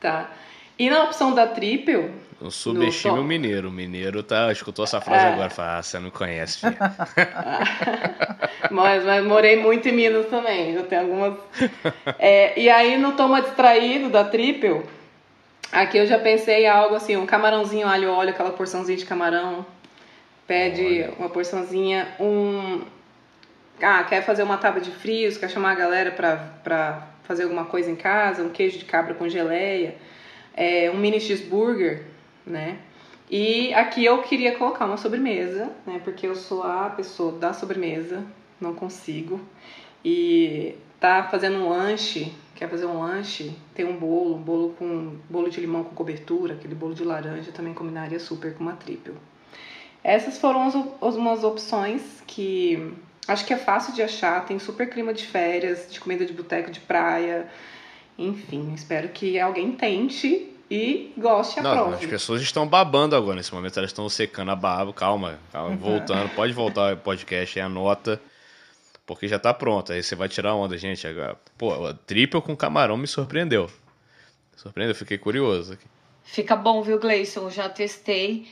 tá? E na opção da triple, Não subestime o mineiro. O mineiro tá, escutou essa frase É. agora. Fala, ah, você não conhece, filho. *laughs* mas, mas morei muito em Minas também. Eu tenho algumas. É, e aí no toma distraído da triple, aqui eu já pensei em algo assim, um camarãozinho alho óleo, aquela porçãozinha de camarão. Pede Olha. uma porçãozinha, um. Ah, quer fazer uma tábua de frios, quer chamar a galera pra, pra fazer alguma coisa em casa, um queijo de cabra com geleia, é, um mini cheeseburger, né? E aqui eu queria colocar uma sobremesa, né? Porque eu sou a pessoa da sobremesa, não consigo. E tá fazendo um lanche, quer fazer um lanche, tem um bolo, um bolo com bolo de limão com cobertura, aquele bolo de laranja também combinaria super com uma triple. Essas foram as, as umas opções que acho que é fácil de achar, tem super clima de férias, de comida de boteco de praia. Enfim, espero que alguém tente e goste e Não, aprove. as pessoas estão babando agora. Nesse momento elas estão secando a baba. Calma, calma, voltando. Pode voltar o podcast e anota. Porque já tá pronto. Aí você vai tirar onda, gente. Agora. Pô, a triple com camarão me surpreendeu. Surpreendeu, fiquei curioso. aqui. Fica bom, viu, Gleison? Já testei.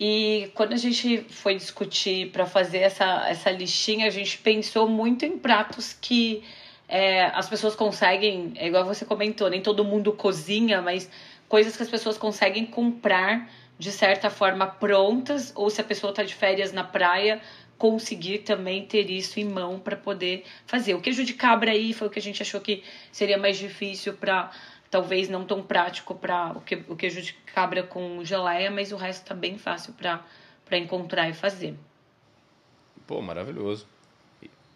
E quando a gente foi discutir para fazer essa, essa listinha, a gente pensou muito em pratos que é, as pessoas conseguem, é igual você comentou, nem todo mundo cozinha, mas coisas que as pessoas conseguem comprar de certa forma prontas, ou se a pessoa está de férias na praia, conseguir também ter isso em mão para poder fazer. O queijo de cabra aí foi o que a gente achou que seria mais difícil para talvez não tão prático para o, que, o queijo de cabra com geleia, mas o resto tá bem fácil para encontrar e fazer. Pô, maravilhoso.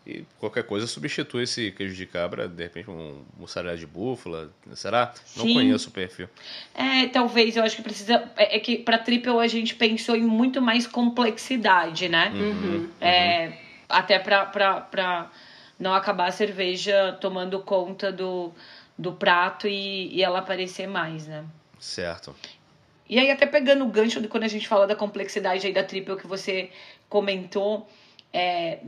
E, qualquer coisa substitui esse queijo de cabra, de repente um mussarela de búfala. Será? Não Sim. conheço o perfil. É, talvez eu acho que precisa. É, é que para triple a gente pensou em muito mais complexidade, né? Uhum. É, até pra, pra, pra não acabar a cerveja tomando conta do, do prato e, e ela aparecer mais, né? Certo. E aí, até pegando o gancho de quando a gente fala da complexidade aí da triple que você comentou, é,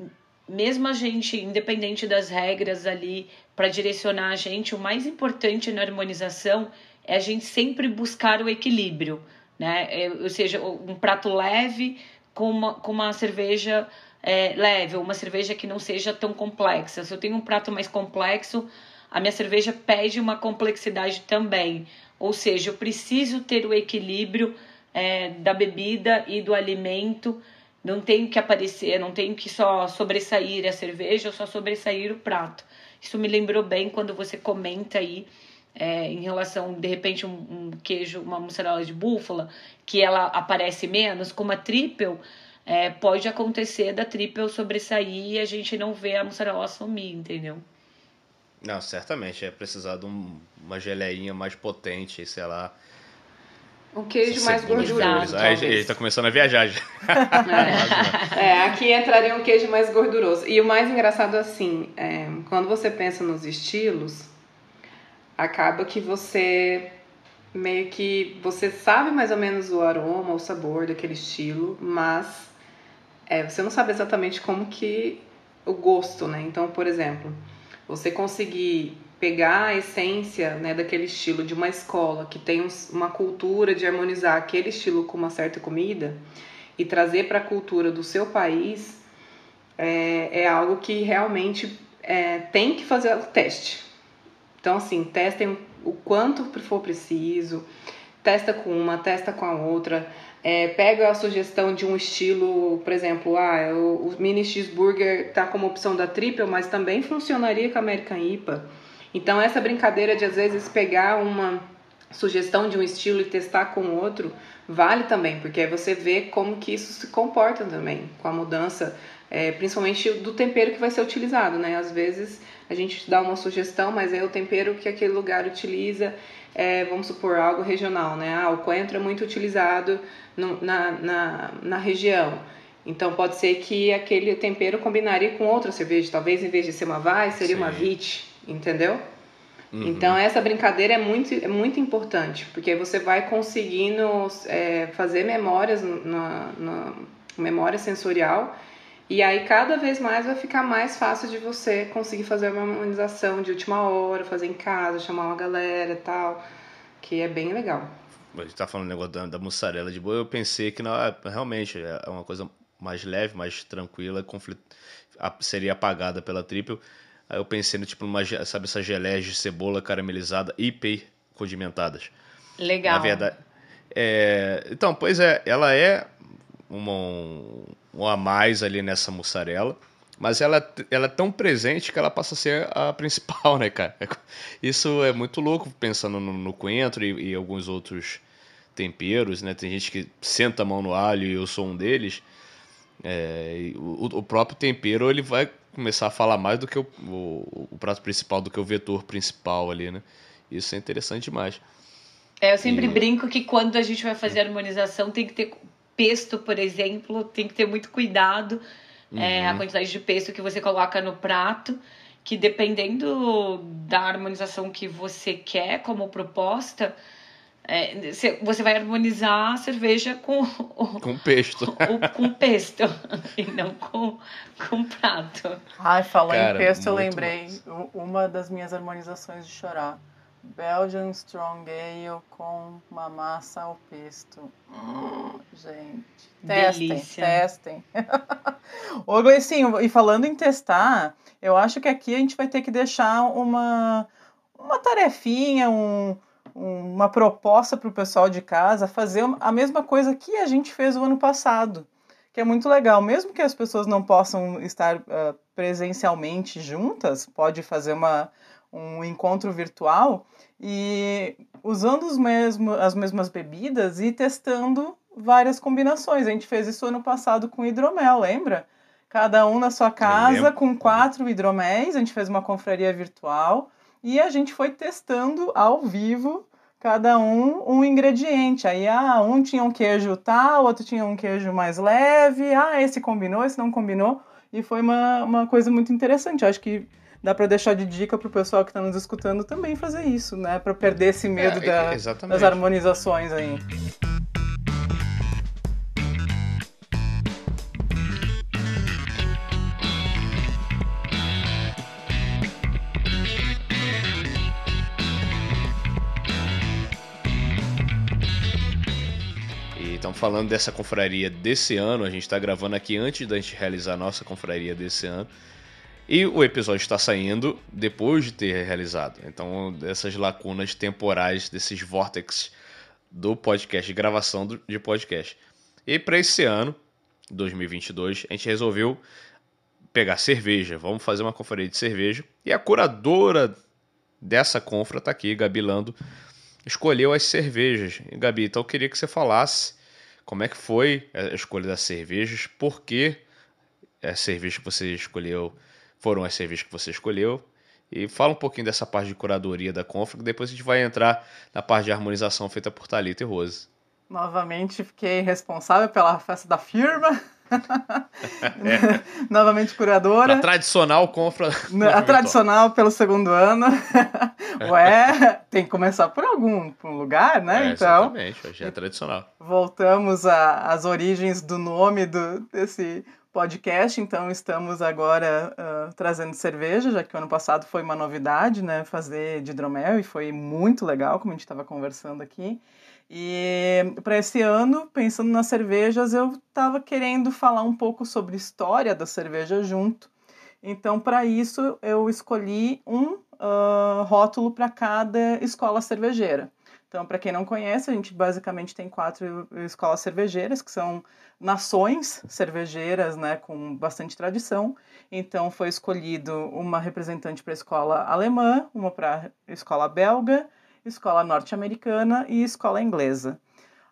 mesmo a gente, independente das regras ali, para direcionar a gente, o mais importante na harmonização é a gente sempre buscar o equilíbrio, né? É, ou seja, um prato leve com uma, com uma cerveja é, leve, ou uma cerveja que não seja tão complexa. Se eu tenho um prato mais complexo, a minha cerveja pede uma complexidade também. Ou seja, eu preciso ter o equilíbrio é, da bebida e do alimento. Não tenho que aparecer, não tenho que só sobressair a cerveja ou só sobressair o prato. Isso me lembrou bem quando você comenta aí é, em relação, de repente, um, um queijo, uma mussarela de búfala, que ela aparece menos, como a triple, é, pode acontecer da triple sobressair e a gente não vê a mussarela sumir, entendeu? Não, certamente. É precisar de um- uma geleinha mais potente, sei lá. Um queijo mais Cebolas, gorduroso. Aí ele talvez. tá começando a viajar já. É, aqui entraria um queijo mais gorduroso. E o mais engraçado assim, é, quando você pensa nos estilos, acaba que você meio que você sabe mais ou menos o aroma, o sabor daquele estilo, mas é, você não sabe exatamente como que o gosto, né? Então, por exemplo, você conseguir pegar a essência né, daquele estilo de uma escola que tem uma cultura de harmonizar aquele estilo com uma certa comida e trazer para a cultura do seu país é, é algo que realmente é, tem que fazer o teste. Então, assim, testem o quanto for preciso, testa com uma, testa com a outra, é, pega a sugestão de um estilo, por exemplo, ah, o, o mini cheeseburger tá como opção da triple, mas também funcionaria com a American IPA. Então essa brincadeira de às vezes pegar uma sugestão de um estilo e testar com outro vale também, porque aí você vê como que isso se comporta também com a mudança, é, principalmente do tempero que vai ser utilizado, né? Às vezes a gente dá uma sugestão, mas é o tempero que aquele lugar utiliza é, vamos supor, algo regional, né? Ah, o coentro é muito utilizado no, na, na, na região. Então pode ser que aquele tempero combinaria com outra cerveja. Talvez em vez de ser uma vai, seria Sim. uma vit, entendeu? Uhum. Então essa brincadeira é muito, é muito importante, porque você vai conseguindo é, fazer memórias na, na memória sensorial e aí cada vez mais vai ficar mais fácil de você conseguir fazer uma harmonização de última hora, fazer em casa, chamar uma galera e tal, que é bem legal. A gente tá falando negócio da, da mussarela de boa, eu pensei que não, é, realmente é uma coisa mais leve, mais tranquila, conflit... seria apagada pela triple. Aí eu pensei no tipo, numa, sabe, essas geleias de cebola caramelizada hiper condimentadas. Legal. Na verdade. É... Então, pois é, ela é uma, um a mais ali nessa mussarela. Mas ela, ela é tão presente que ela passa a ser a principal, *laughs* né, cara? Isso é muito louco pensando no, no coentro e, e, alguns outros temperos, né? Tem gente que senta a mão no alho e eu sou um deles. É, o, o, próprio tempero ele vai começar a falar mais do que o, o, o, prato principal, do que o vetor principal ali, né? Isso é interessante demais. É, eu sempre e... brinco que quando a gente vai fazer harmonização tem que ter pesto, por exemplo, tem que ter muito cuidado uhum. é, a uhum. quantidade de pesto que você coloca no prato, que dependendo da harmonização que você quer como proposta, é, você vai harmonizar a cerveja com com pesto, o, com pesto *laughs* e não com com prato. Ai, falando em pesto, eu lembrei massa. uma das minhas harmonizações de chorar. Belgian Strong Ale com uma massa ao pesto. Hum, gente, testem, Delícia. testem. *laughs* Ô, Gleicinho, e falando em testar, eu acho que aqui a gente vai ter que deixar uma, uma tarefinha, um, uma proposta para o pessoal de casa fazer a mesma coisa que a gente fez o ano passado, que é muito legal. Mesmo que as pessoas não possam estar uh, presencialmente juntas, pode fazer uma, um encontro virtual e usando os mesmo, as mesmas bebidas e testando várias combinações. A gente fez isso ano passado com hidromel, lembra? Cada um na sua casa com quatro hidroméis. A gente fez uma confraria virtual e a gente foi testando ao vivo cada um um ingrediente. Aí, ah, um tinha um queijo tal, outro tinha um queijo mais leve. Ah, esse combinou, esse não combinou. E foi uma, uma coisa muito interessante. Eu acho que dá para deixar de dica pro pessoal que está nos escutando também fazer isso, né? Para perder esse medo é, da, das harmonizações aí. Falando dessa confraria desse ano, a gente está gravando aqui antes da gente realizar a nossa confraria desse ano. E o episódio está saindo depois de ter realizado. Então, essas lacunas temporais, desses vórtices do podcast, gravação de podcast. E para esse ano, 2022, a gente resolveu pegar cerveja. Vamos fazer uma conferência de cerveja. E a curadora dessa confra está aqui, Gabi Lando, escolheu as cervejas. E, Gabi, então eu queria que você falasse como é que foi a escolha das cervejas, por que a cerveja que você escolheu foram as cervejas que você escolheu. E fala um pouquinho dessa parte de curadoria da Config, depois a gente vai entrar na parte de harmonização feita por Thalita e Rose. Novamente fiquei responsável pela festa da firma. *laughs* é. *laughs* Novamente curadora. A tradicional confra. A tradicional pelo segundo ano. *laughs* Ué, tem que começar por algum por um lugar, né? É, então, exatamente, hoje é tradicional. Voltamos às origens do nome do, desse podcast, então estamos agora uh, trazendo cerveja, já que o ano passado foi uma novidade, né? Fazer de hidromel e foi muito legal, como a gente estava conversando aqui. E para esse ano, pensando nas cervejas, eu estava querendo falar um pouco sobre história da cerveja junto. Então, para isso, eu escolhi um uh, rótulo para cada escola cervejeira. Então, para quem não conhece, a gente basicamente tem quatro escolas cervejeiras, que são nações cervejeiras, né, com bastante tradição. Então, foi escolhido uma representante para a escola alemã, uma para a escola belga, escola norte-americana e escola inglesa.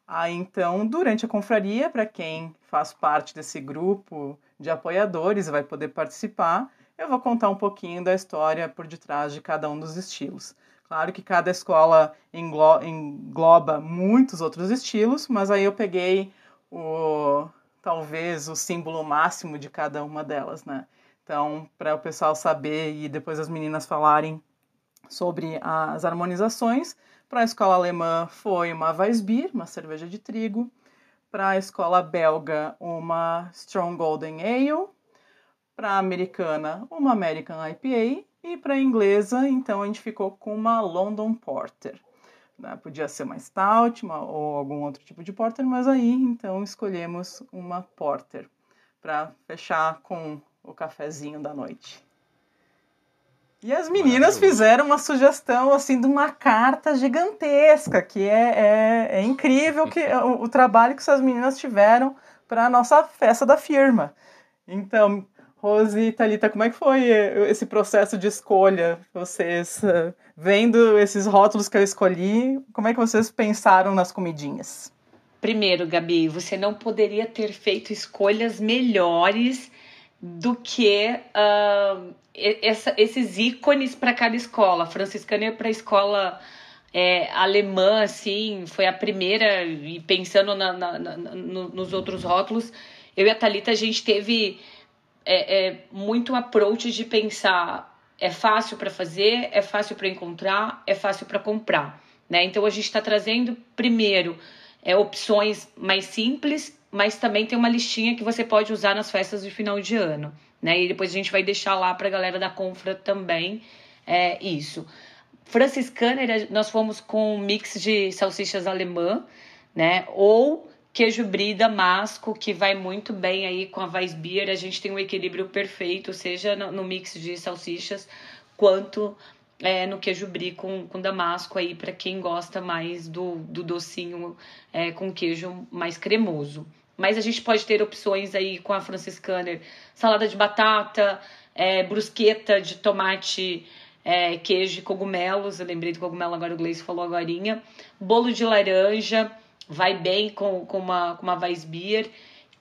Aí então, durante a confraria, para quem faz parte desse grupo de apoiadores vai poder participar, eu vou contar um pouquinho da história por detrás de cada um dos estilos. Claro que cada escola englo engloba muitos outros estilos, mas aí eu peguei o talvez o símbolo máximo de cada uma delas, né? Então, para o pessoal saber e depois as meninas falarem sobre as harmonizações. Para a escola alemã foi uma Weissbier, uma cerveja de trigo. Para a escola belga, uma Strong Golden Ale. Para a americana, uma American IPA. E para a inglesa, então, a gente ficou com uma London Porter. Né? Podia ser uma Stout uma, ou algum outro tipo de Porter, mas aí, então, escolhemos uma Porter para fechar com o cafezinho da noite. E as meninas fizeram uma sugestão assim de uma carta gigantesca, que é, é, é incrível que o, o, trabalho que essas meninas tiveram para a nossa festa da firma. Então, Rose e Thalita, como é que foi esse processo de escolha? Vocês, uh, vendo esses rótulos que eu escolhi, como é que vocês pensaram nas comidinhas? Primeiro, Gabi, você não poderia ter feito escolhas melhores do que uh, essa, esses ícones para cada escola. Franciscana para a escola é, alemã, assim, foi a primeira, e pensando na, na, na, no, nos outros rótulos, eu e a Thalita, a gente teve é, é, muito approach de pensar é fácil para fazer, é fácil para encontrar, é fácil para comprar. Né? Então a gente está trazendo primeiro é, opções mais simples, mas também tem uma listinha que você pode usar nas festas de final de ano né? E depois a gente vai deixar lá para a galera da Confra também é, isso. Franciscaner, nós fomos com um mix de salsichas alemã, né? Ou queijo brie damasco, que vai muito bem aí com a Weissbier. A gente tem um equilíbrio perfeito, seja no, no mix de salsichas, quanto é, no queijo brie com, com damasco aí, para quem gosta mais do, do docinho é, com queijo mais cremoso. Mas a gente pode ter opções aí com a franciscaner, salada de batata, é, brusqueta de tomate, é, queijo e cogumelos. Eu lembrei do cogumelo agora, o Gleice falou agora. Bolo de laranja, vai bem com, com, uma, com uma Weissbier.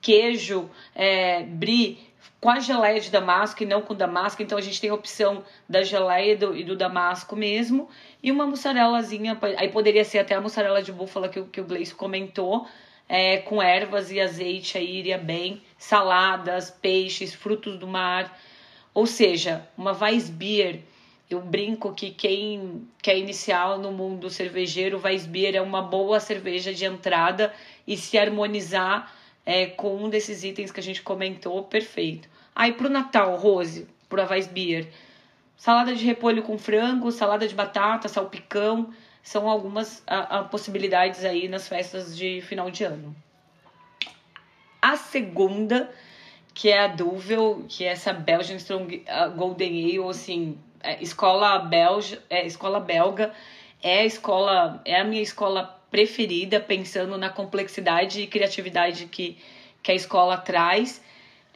Queijo é, brie com a geleia de damasco e não com damasco. Então a gente tem a opção da geleia e do, e do damasco mesmo. E uma mussarelazinha, aí poderia ser até a mussarela de búfala que, que o Gleice comentou é, com ervas e azeite aí iria bem, saladas, peixes, frutos do mar, ou seja, uma Weissbier. Eu brinco que quem quer iniciar no mundo cervejeiro, Weissbier é uma boa cerveja de entrada e se harmonizar é, com um desses itens que a gente comentou, perfeito. Aí para o Natal, Rose, para a Weissbier, salada de repolho com frango, salada de batata, salpicão, são algumas a, a possibilidades aí nas festas de final de ano. A segunda, que é a Duvel, que é essa Belgian Strong Golden Ale, assim, é, escola belga, é, escola belga, é a escola, é a minha escola preferida, pensando na complexidade e criatividade que, que a escola traz.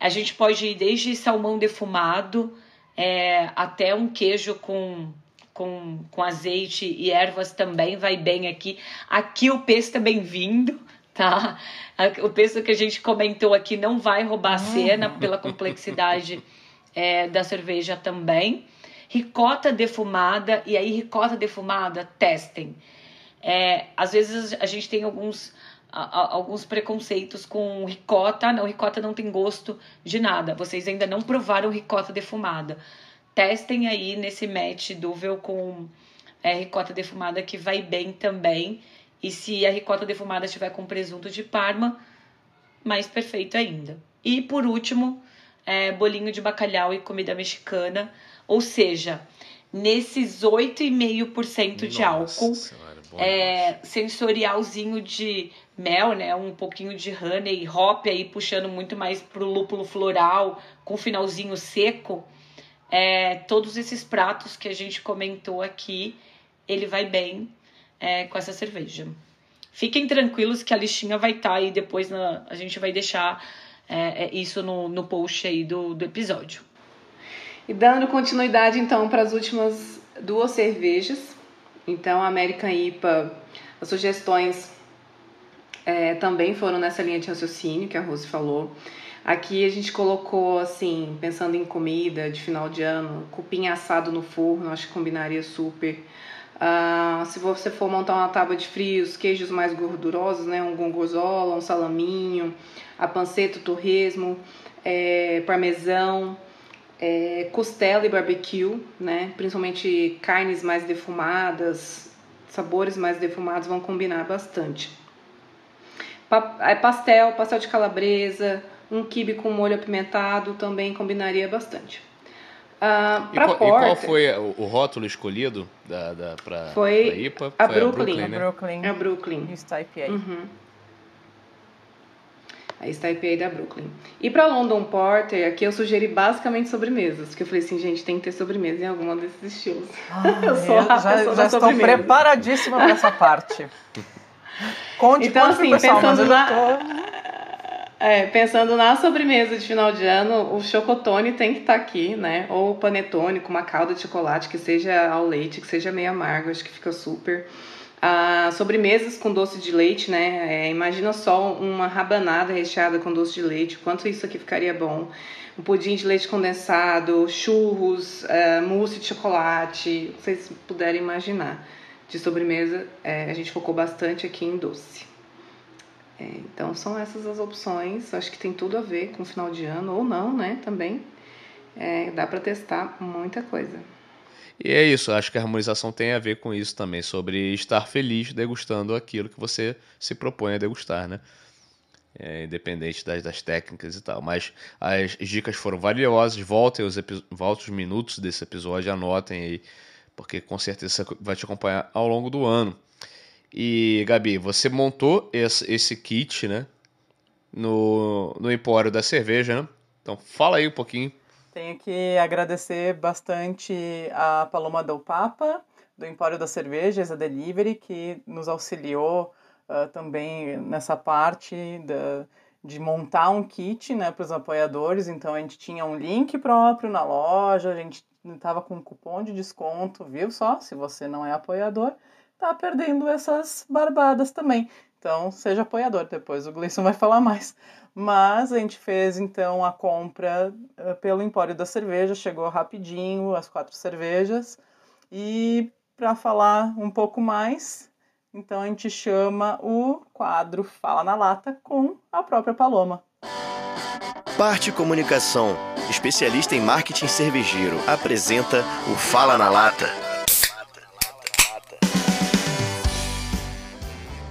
A gente pode ir desde salmão defumado é, até um queijo com com, com azeite e ervas também vai bem aqui. Aqui o pesto é bem-vindo, tá? O pesto que a gente comentou aqui não vai roubar a cena pela complexidade é, da cerveja também. Ricota defumada, e aí ricota defumada, testem. É, às vezes a gente tem alguns alguns preconceitos com ricota. Não, ricota não tem gosto de nada. Vocês ainda não provaram ricota defumada. Testem aí nesse match Duvel com é, ricota defumada que vai bem também. E se a ricota defumada estiver com presunto de parma, mais perfeito ainda. E por último, é, bolinho de bacalhau e comida mexicana. Ou seja, nesses 8,5% de álcool, Senhora, é, sensorialzinho de mel, né? Um pouquinho de honey, hop aí puxando muito mais pro lúpulo floral, com finalzinho seco. É, todos esses pratos que a gente comentou aqui, ele vai bem é, com essa cerveja. Fiquem tranquilos que a listinha vai estar tá aí depois na, a gente vai deixar é, é, isso no, no post aí do, do episódio. E dando continuidade então para as últimas duas cervejas. Então, a American IPA, as sugestões é, também foram nessa linha de raciocínio que a Rose falou. Aqui a gente colocou assim, pensando em comida de final de ano, cupim assado no forno, acho que combinaria super. Uh, se você for montar uma tábua de frios, queijos mais gordurosos, né, um gongozola, um salaminho, a panceta, o torresmo, é, parmesão, é, costela e barbecue, né, principalmente carnes mais defumadas, sabores mais defumados vão combinar bastante. Pa é, pastel, pastel de calabresa, um quibe com molho apimentado também combinaria bastante. Uh, E qual, e porter, qual foi o, o rótulo escolhido da, da, pra, Foi pra IPA? a foi Brooklyn. a Brooklyn, né? Brooklyn a Brooklyn. e IPA. Uhum. A Taipei da Brooklyn. E pra London Porter, aqui eu sugeri basicamente sobremesas. Porque eu falei assim, gente, tem que ter sobremesa em alguma desses estilos. *laughs* eu sou a Ah, já, já estou sobremesa. preparadíssima para essa parte. *laughs* Conte, Então, conte pro assim, pessoal, mas pensando eu na- É, pensando na sobremesa de final de ano, o chocotone tem que estar aqui, né? Ou o panetone com uma calda de chocolate que seja ao leite, que seja meio amargo, acho que fica super. Ah, sobremesas com doce de leite, né? É, imagina só uma rabanada recheada com doce de leite, quanto isso aqui ficaria bom. Um pudim de leite condensado, churros, ah, mousse de chocolate, vocês puderem imaginar. De sobremesa, é, a gente focou bastante aqui em doce. É, então são essas as opções. Acho que tem tudo a ver com final de ano, ou não, né? Também. É, dá para testar muita coisa. E é isso, acho que a harmonização tem a ver com isso também, sobre estar feliz degustando aquilo que você se propõe a degustar, né? É, independente das, das técnicas e tal. Mas as dicas foram valiosas, voltem os, voltem os minutos desse episódio, anotem aí, porque com certeza vai te acompanhar ao longo do ano. E, Gabi, você montou esse, esse kit, né? No, no Empório da Cerveja, né? Então fala aí um pouquinho. Tenho que agradecer bastante a Paloma Del Papa, do Empório das Cervejas, a Delivery, que nos auxiliou ah, também nessa parte da, de montar um kit né, para os apoiadores. Então a gente tinha um link próprio na loja, a gente estava com um cupom de desconto, viu só? Se você não é apoiador, tá perdendo essas barbadas também. Então, seja apoiador, depois o Gleison vai falar mais. Mas a gente fez então a compra eh, pelo Empório da Cerveja, chegou rapidinho as quatro cervejas. E para falar um pouco mais, então a gente chama o quadro Fala na Lata com a própria Paloma. Parte Comunicação, especialista em marketing cervejeiro, apresenta o Fala na Lata.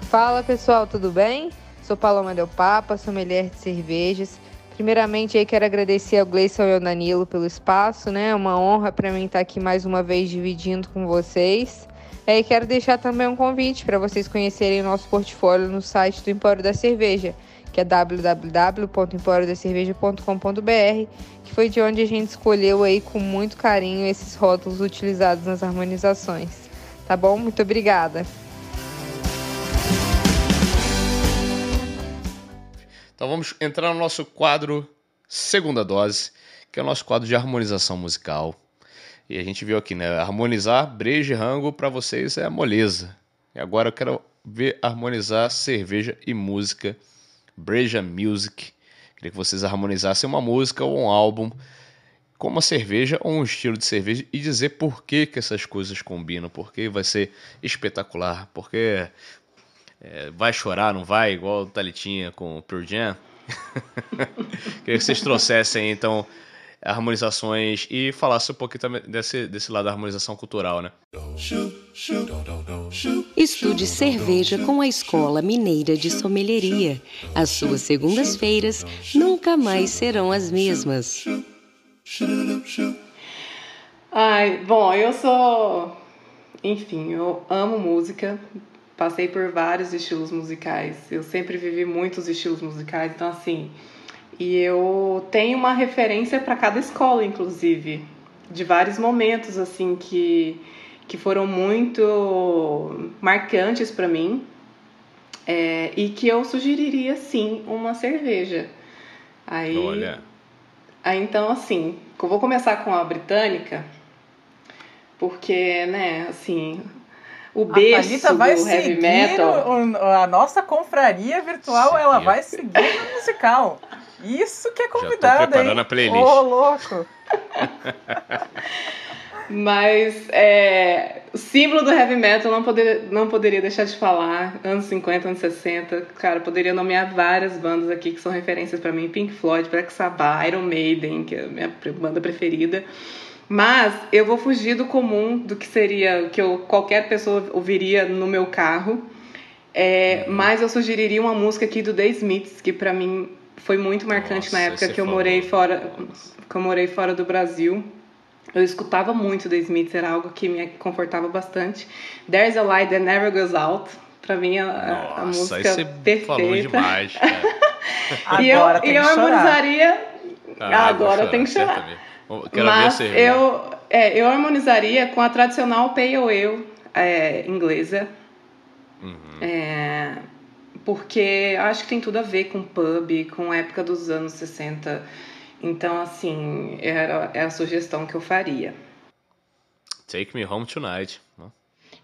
Fala pessoal, tudo bem? Sou Paloma Del Papa, sommelier de cervejas. Primeiramente aí quero agradecer ao Gleison e ao Danilo pelo espaço, né? É uma honra para mim estar aqui mais uma vez dividindo com vocês. É, E quero deixar também um convite para vocês conhecerem o nosso portfólio no site do Empório da Cerveja, que é www.emporiodacerveja.com.br, que foi de onde a gente escolheu aí com muito carinho esses rótulos utilizados nas harmonizações. Tá bom? Muito obrigada. Então vamos entrar no nosso quadro Segunda Dose, que é o nosso quadro de harmonização musical. E a gente viu aqui, né? Harmonizar breja e rango para vocês é moleza. E agora eu quero ver harmonizar cerveja e música, breja music. Queria que vocês harmonizassem uma música ou um álbum com uma cerveja ou um estilo de cerveja e dizer por que, que essas coisas combinam, porque vai ser espetacular, porque É, vai chorar, não vai? Igual o Talitinha com o Pearl Jam. *laughs* Queria que vocês trouxessem, então, harmonizações e falassem um pouquinho também desse, desse lado da harmonização cultural, né? Estude cerveja com a Escola Mineira de Sommelieria. As suas segundas-feiras nunca mais serão as mesmas. Ai, bom, eu sou. Enfim, eu amo música. Passei por vários estilos musicais. Eu sempre vivi muitos estilos musicais, então assim. E eu tenho uma referência para cada escola, inclusive, de vários momentos assim que que foram muito marcantes para mim é, e que eu sugeriria sim uma cerveja. Aí, Olha. aí então assim, eu vou começar com a britânica, porque né, assim, o A berço do vai heavy seguir metal. o- a nossa confraria virtual, ela vai seguir no musical. Isso que é convidada, preparando hein? a playlist. Ô, louco. *laughs* Mas é, o símbolo do heavy metal não, poder, não poderia deixar de falar. Anos 50, anos 60. Cara, poderia nomear várias bandas aqui que são referências para mim: Pink Floyd, Black Sabbath, Iron Maiden, que é a minha banda preferida. Mas eu vou fugir do comum, do que seria, que eu, qualquer pessoa ouviria no meu carro. É, mas eu sugeriria uma música aqui do The Smiths, que para mim foi muito marcante na Nossa, época esse que eu é morei fora, que eu morei fora do Brasil. Eu escutava muito The Smiths, era algo que me confortava bastante. There's a Light That Never Goes Out, pra mim a, a- a Nossa, música aí você perfeita. falou demais, cara. *laughs* e eu, Agora tem e eu harmonizaria. Ah, agora tem que chorar. Quero ver Mas cerveja. eu, é, eu harmonizaria com a tradicional Pale Ale é, inglesa. Uhum. É, porque acho que tem tudo a ver com pub, com a época dos anos 60. Então, assim, era, é a sugestão que eu faria. Take me home tonight.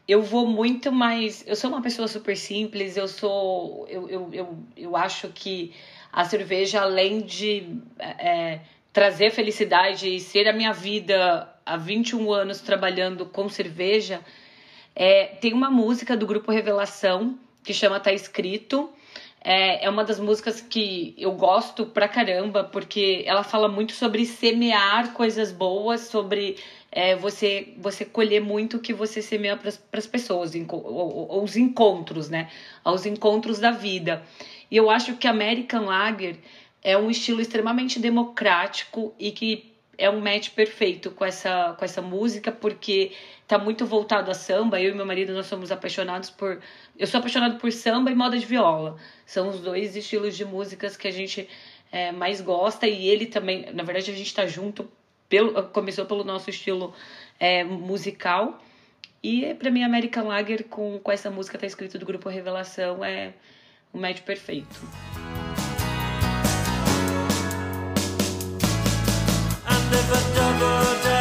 Eu vou muito mais. Eu sou uma pessoa super simples, eu sou. Eu, eu, eu, eu acho que a cerveja, além de é, trazer felicidade e ser a minha vida há 21 anos trabalhando com cerveja, é, tem uma música do grupo Revelação que chama Tá Escrito. É, é uma das músicas que eu gosto pra caramba, porque ela fala muito sobre semear coisas boas, sobre é, você você colher muito o que você semeia para as pessoas, ou os encontros, né? Aos encontros da vida. E eu acho que American Lager é um estilo extremamente democrático e que é um match perfeito com essa, com essa música, porque tá muito voltado a samba. Eu e meu marido, nós somos apaixonados por. Eu sou apaixonado por samba e moda de viola. São os dois estilos de músicas que a gente é, mais gosta. E ele também, na verdade, a gente tá junto. Pelo, começou pelo nosso estilo é, musical. E pra mim, American Lager com, com essa música tá escrito do grupo Revelação é o match perfeito. And if a double-decker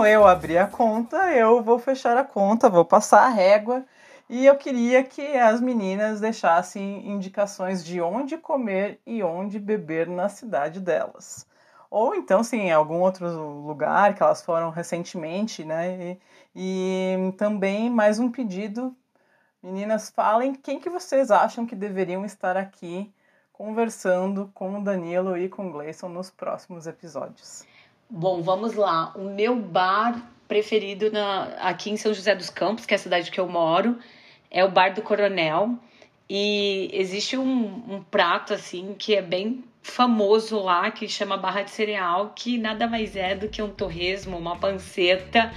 como eu abri a conta, eu vou fechar a conta, vou passar a régua. E eu queria que as meninas deixassem indicações de onde comer e onde beber na cidade delas. ou então, sim, em algum outro lugar que elas foram recentemente, né? E, e também mais um pedido, meninas, falem quem que vocês acham que deveriam estar aqui conversando com o Danilo e com o Gleison nos próximos episódios. Bom, vamos lá. O meu bar preferido na, aqui em São José dos Campos, que é a cidade que eu moro, é o Bar do Coronel. E existe um, um prato assim que é bem famoso lá, que chama barra de cereal, que nada mais é do que um torresmo, uma panceta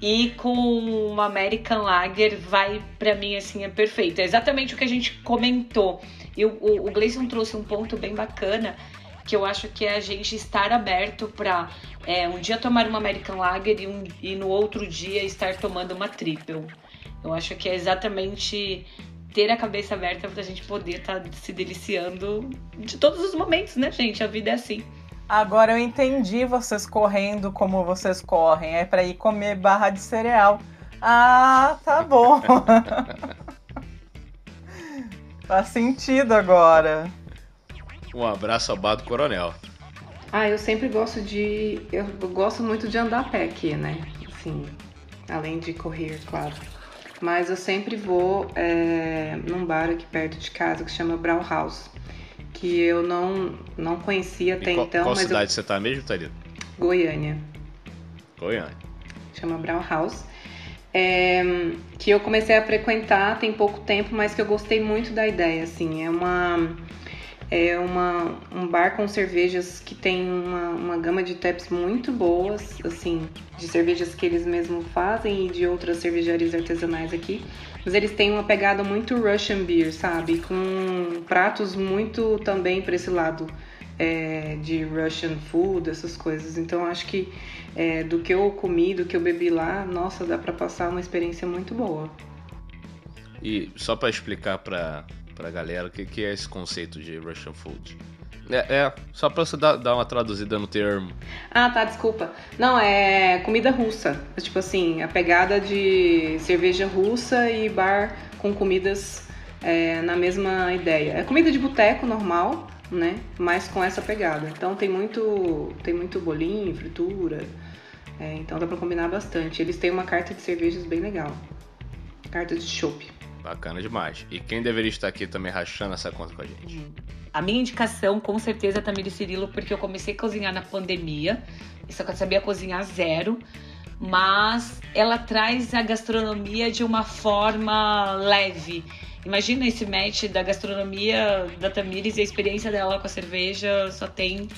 e com uma American Lager vai para mim assim é perfeito. É exatamente o que a gente comentou. E o, o, o Gleison trouxe um ponto bem bacana que eu acho que é a gente estar aberto para é, um dia tomar uma American Lager e, um, e no outro dia estar tomando uma triple. Eu acho que é exatamente ter a cabeça aberta pra gente poder estar tá se deliciando de todos os momentos, né, gente? A vida é assim. Agora eu entendi vocês correndo como vocês correm. É para ir comer barra de cereal. Ah, tá bom. *laughs* Faz sentido agora. Um abraço ao Bar do Coronel. Ah, eu sempre gosto de. Eu gosto muito de andar a pé aqui, né? Assim, além de correr, claro. Mas eu sempre vou é, num bar aqui perto de casa que chama Brown House. Que eu não, não conhecia até qual, então, qual mas eu- cidade você tá mesmo, Thalita? Goiânia. Goiânia. chama Brown House, é, que eu comecei a frequentar tem pouco tempo, mas que eu gostei muito da ideia, assim, é uma é uma, um bar com cervejas que tem uma, uma gama de taps muito boas, assim, de cervejas que eles mesmos fazem e de outras cervejarias artesanais aqui. Mas eles têm uma pegada muito Russian beer, sabe? Com pratos muito também para esse lado é, de Russian food, essas coisas. Então acho que é, do que eu comi, do que eu bebi lá, nossa, dá para passar uma experiência muito boa. E só pra explicar pra, pra galera o que, que é esse conceito de Russian food. É, é só pra você dar, dar uma traduzida no termo. Ah, tá, desculpa. Não, é comida russa. É Tipo assim, a pegada de cerveja russa e bar com comidas é, na mesma ideia. É comida de boteco normal, né? Mas com essa pegada. Então tem muito, tem muito bolinho, fritura. É, então dá pra combinar bastante. Eles têm uma carta de cervejas bem legal. Carta de chopp. Bacana demais. E quem deveria estar aqui também rachando essa conta com a gente? A minha indicação, com certeza, é Tamiri Cirilo, porque eu comecei a cozinhar na pandemia, só que eu sabia cozinhar zero, mas ela traz a gastronomia de uma forma leve. Imagina esse match da gastronomia da Tamires e a experiência dela com a cerveja só tem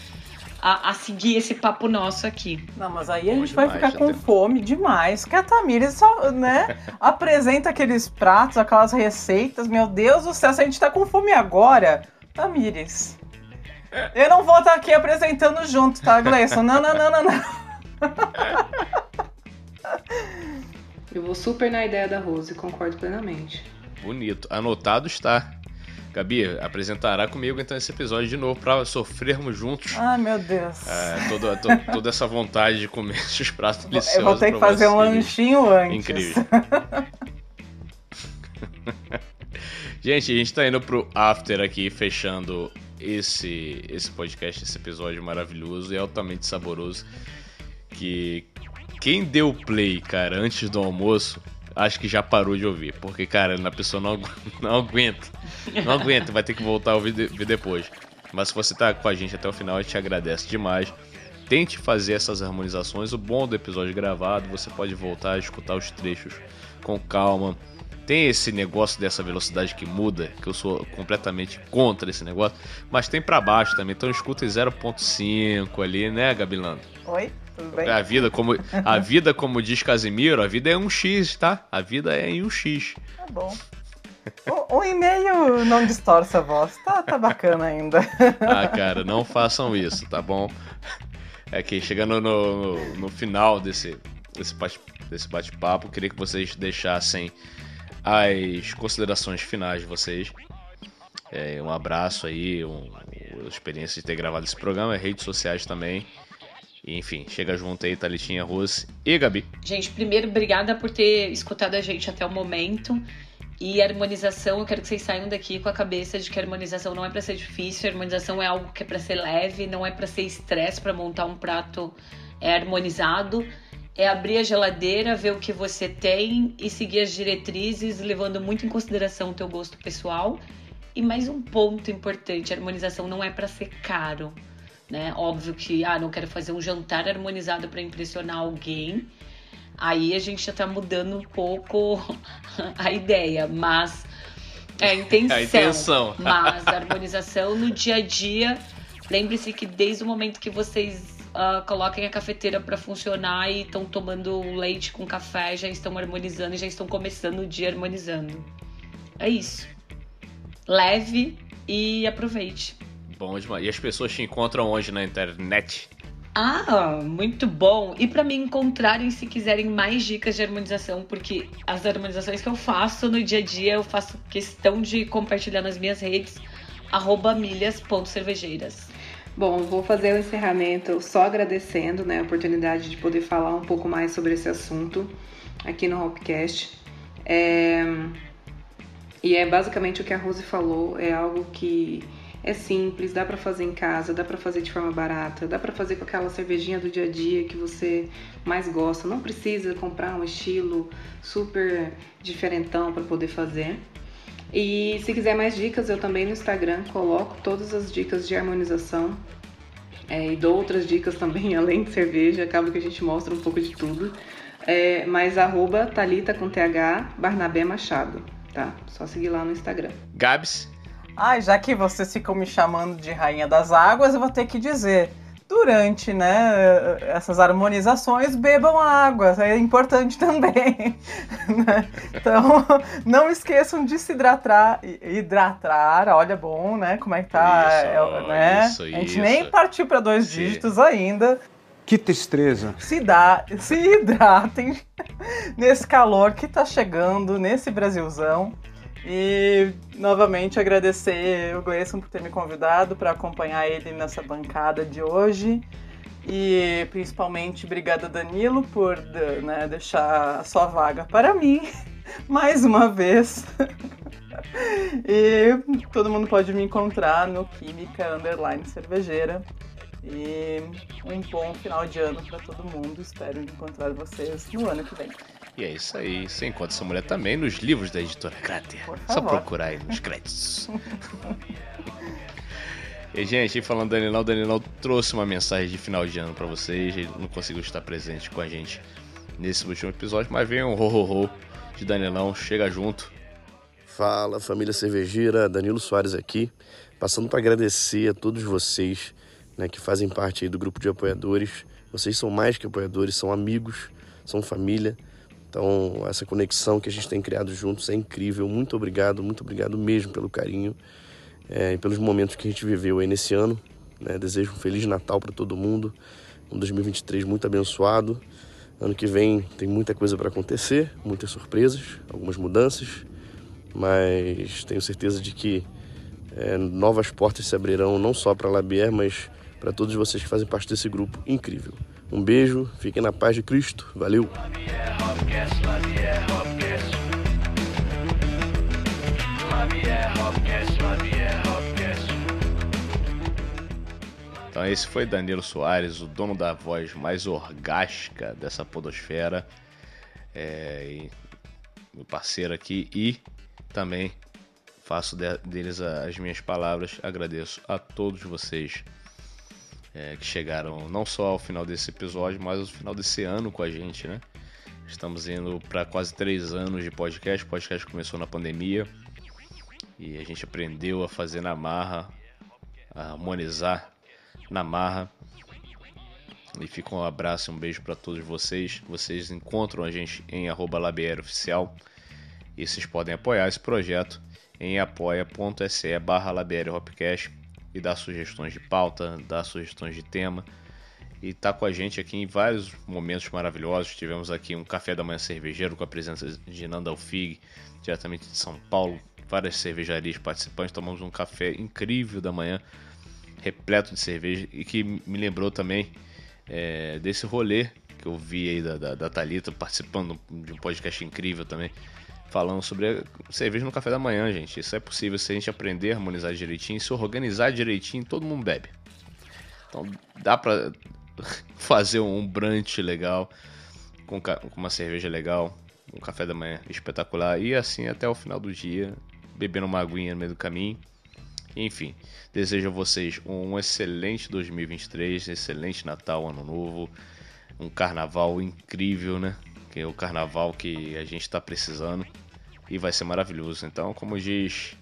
a, a seguir esse papo nosso aqui. Não, mas aí a gente demais, vai ficar com tem- fome demais. Porque a Tamires só, né, *laughs* apresenta aqueles pratos, aquelas receitas. Meu Deus do céu, se a gente tá com fome agora, Tamires. Eu não vou estar aqui apresentando junto, tá, Gleison? Não, não, não, não, não. Eu vou super na ideia da Rose, concordo plenamente. Bonito. Anotado está. Gabi, apresentará comigo então esse episódio de novo pra sofrermos juntos. Ai, meu Deus. É, toda, to- toda essa vontade de comer *laughs* esses pratos deliciosos. Eu vou ter que fazer um lanchinho antes. Incrível. *laughs* Gente, a gente tá indo pro after aqui, fechando esse, esse podcast, esse episódio maravilhoso e altamente saboroso. Que quem deu play, cara, antes do almoço, acho que já parou de ouvir. Porque, cara, a pessoa não, *laughs* não aguenta. Não aguenta, vai ter que voltar a ouvir de- ver depois. Mas se você tá com a gente até o final, a gente agradece demais. Tente fazer essas harmonizações. O bom do episódio gravado, você pode voltar a escutar os trechos com calma. Tem esse negócio dessa velocidade que muda, que eu sou completamente contra esse negócio, mas tem pra baixo também, então escuta em 0.5 ali, né, Gabilando? Oi, tudo bem? A vida, como a *laughs* vida, como diz Casimiro, a vida é um X, tá? A vida é em um X. Tá bom. O e-mail não distorce a voz. Tá, tá bacana ainda. *laughs* Ah, cara, não façam isso, tá bom? É que chegando no, no, no final desse, desse bate- desse bate-papo, queria que vocês deixassem as considerações finais de vocês. É, um abraço aí, um, a experiência de ter gravado esse programa, redes sociais também. Enfim, chega junto aí, Thalitinha Rose e Gabi. Gente, primeiro, obrigada por ter escutado a gente até o momento. E harmonização, eu quero que vocês saiam daqui com a cabeça de que harmonização não é para ser difícil, harmonização é algo que é para ser leve, não é para ser estresse para montar um prato é harmonizado. É abrir a geladeira, ver o que você tem e seguir as diretrizes, levando muito em consideração o teu gosto pessoal. E mais um ponto importante, a harmonização não é para ser caro, né? Óbvio que, ah, não quero fazer um jantar harmonizado para impressionar alguém, Aí a gente já tá mudando um pouco *laughs* a ideia, mas é a intenção. *laughs* A intenção. Mas a harmonização no dia a dia. Lembre-se que desde o momento que vocês uh, coloquem a cafeteira para funcionar e estão tomando leite com café, já estão harmonizando e já estão começando o dia harmonizando. É isso. Leve e aproveite. Bom demais. E as pessoas te encontram onde na internet? Ah, muito bom. E para me encontrarem se quiserem mais dicas de harmonização, porque as harmonizações que eu faço no dia a dia, eu faço questão de compartilhar nas minhas redes, milhas.cervejeiras. Bom, vou fazer o encerramento só agradecendo né, a oportunidade de poder falar um pouco mais sobre esse assunto aqui no Hopcast. É... E é basicamente o que a Rose falou, é algo que é simples, dá para fazer em casa, dá para fazer de forma barata, dá para fazer com aquela cervejinha do dia a dia que você mais gosta. Não precisa comprar um estilo super diferentão para poder fazer. E se quiser mais dicas, eu também no Instagram coloco todas as dicas de harmonização é, e dou outras dicas também, *laughs* além de cerveja, acaba que a gente mostra um pouco de tudo. É, mas arroba Thalita com TH Barnabé Machado, tá? Só seguir lá no Instagram. Gabs, Ai, já que vocês ficam me chamando de rainha das águas, eu vou ter que dizer. Durante né, essas harmonizações, bebam água, é importante *laughs* também. né? Então, não esqueçam de se hidratar. Hidratar, olha bom, né? Como é que tá? Isso, é, né? isso, A gente isso. nem partiu para dois Sim. dígitos ainda. Que tristeza. Se, dá, se hidratem *laughs* nesse calor que tá chegando, nesse Brasilzão. E novamente agradecer o Gleison por ter me convidado para acompanhar ele nessa bancada de hoje. E principalmente obrigada Danilo por né, deixar a sua vaga para mim *laughs* mais uma vez. *laughs* e todo mundo pode me encontrar no Química Underline Cervejeira. E um bom final de ano para todo mundo. Espero encontrar vocês no ano que vem. E é isso aí. Você encontra essa mulher também nos livros da editora Cráter. Só procurar aí nos créditos. e, gente, falando do Danilão, o Danilão trouxe uma mensagem de final de ano pra vocês. Ele não conseguiu estar presente com a gente nesse último episódio, mas vem um ho-ho-ho de Danilão. Chega junto. Fala, família cervejeira, Danilo Soares aqui, passando para agradecer a todos vocês né, que fazem parte aí do grupo de apoiadores. Vocês são mais que apoiadores, são amigos, são família. Então, essa conexão que a gente tem criado juntos é incrível. Muito obrigado, muito obrigado mesmo pelo carinho é, e pelos momentos que a gente viveu aí nesse ano. né? Desejo um Feliz Natal para todo mundo, um 2023 muito abençoado. Ano que vem tem muita coisa para acontecer, muitas surpresas, algumas mudanças, mas tenho certeza de que é, novas portas se abrirão não só para a Labier, mas para todos vocês que fazem parte desse grupo incrível. Um beijo, fiquem na paz de Cristo. Valeu! Então esse foi Danilo Soares, o dono da voz mais orgástica dessa podosfera. É, meu parceiro aqui e também faço de- deles as minhas palavras. Agradeço a todos vocês é, que chegaram não só ao final desse episódio, mas ao final desse ano com a gente, né? Estamos indo para quase três anos de podcast. O podcast começou na pandemia e a gente aprendeu a fazer na marra, a harmonizar na marra. E fica um abraço e um beijo para todos vocês. Vocês encontram a gente em arroba Labier Oficial. E vocês podem apoiar esse projeto em apoia.se barra e dar sugestões de pauta, dar sugestões de tema. E tá com a gente aqui em vários momentos maravilhosos. Tivemos aqui um café da manhã cervejeiro com a presença de Nanda Alfig, diretamente de São Paulo. Várias cervejarias participantes. Tomamos um café incrível da manhã, repleto de cerveja. E que me lembrou também é, desse rolê que eu vi aí da, da, da Thalita participando de um podcast incrível também. Falando sobre cerveja no café da manhã, gente. Isso é possível se a gente aprender a harmonizar direitinho, se organizar direitinho, todo mundo bebe. Então dá pra *laughs* fazer um brunch legal, com, uma cerveja legal, um café da manhã espetacular e assim até o final do dia, bebendo uma aguinha no meio do caminho. Enfim, desejo a vocês um excelente 2023, excelente Natal, Ano Novo, um carnaval incrível, né? Que é o carnaval que a gente está precisando e vai ser maravilhoso. Então, como diz,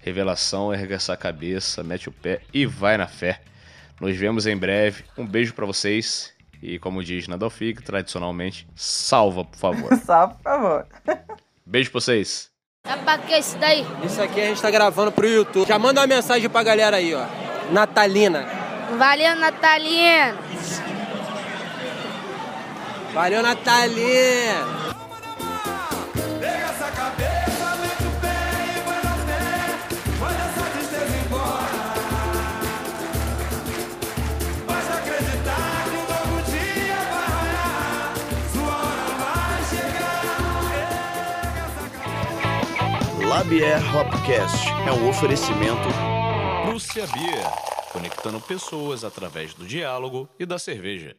revelação, erga essa cabeça, mete o pé e vai na fé. Nos vemos em breve. Um beijo pra vocês e, como diz Nadalfic, tradicionalmente, salva, por favor. *laughs* Só, por favor. Beijo pra vocês. É pra que isso daí? Isso aqui a gente tá gravando pro YouTube. Já manda uma mensagem pra galera aí, ó. Natalina. Valeu, Natalina! Valeu, Natalina! Labier Hopcast é um oferecimento Prússia Beer, conectando pessoas através do diálogo e da cerveja.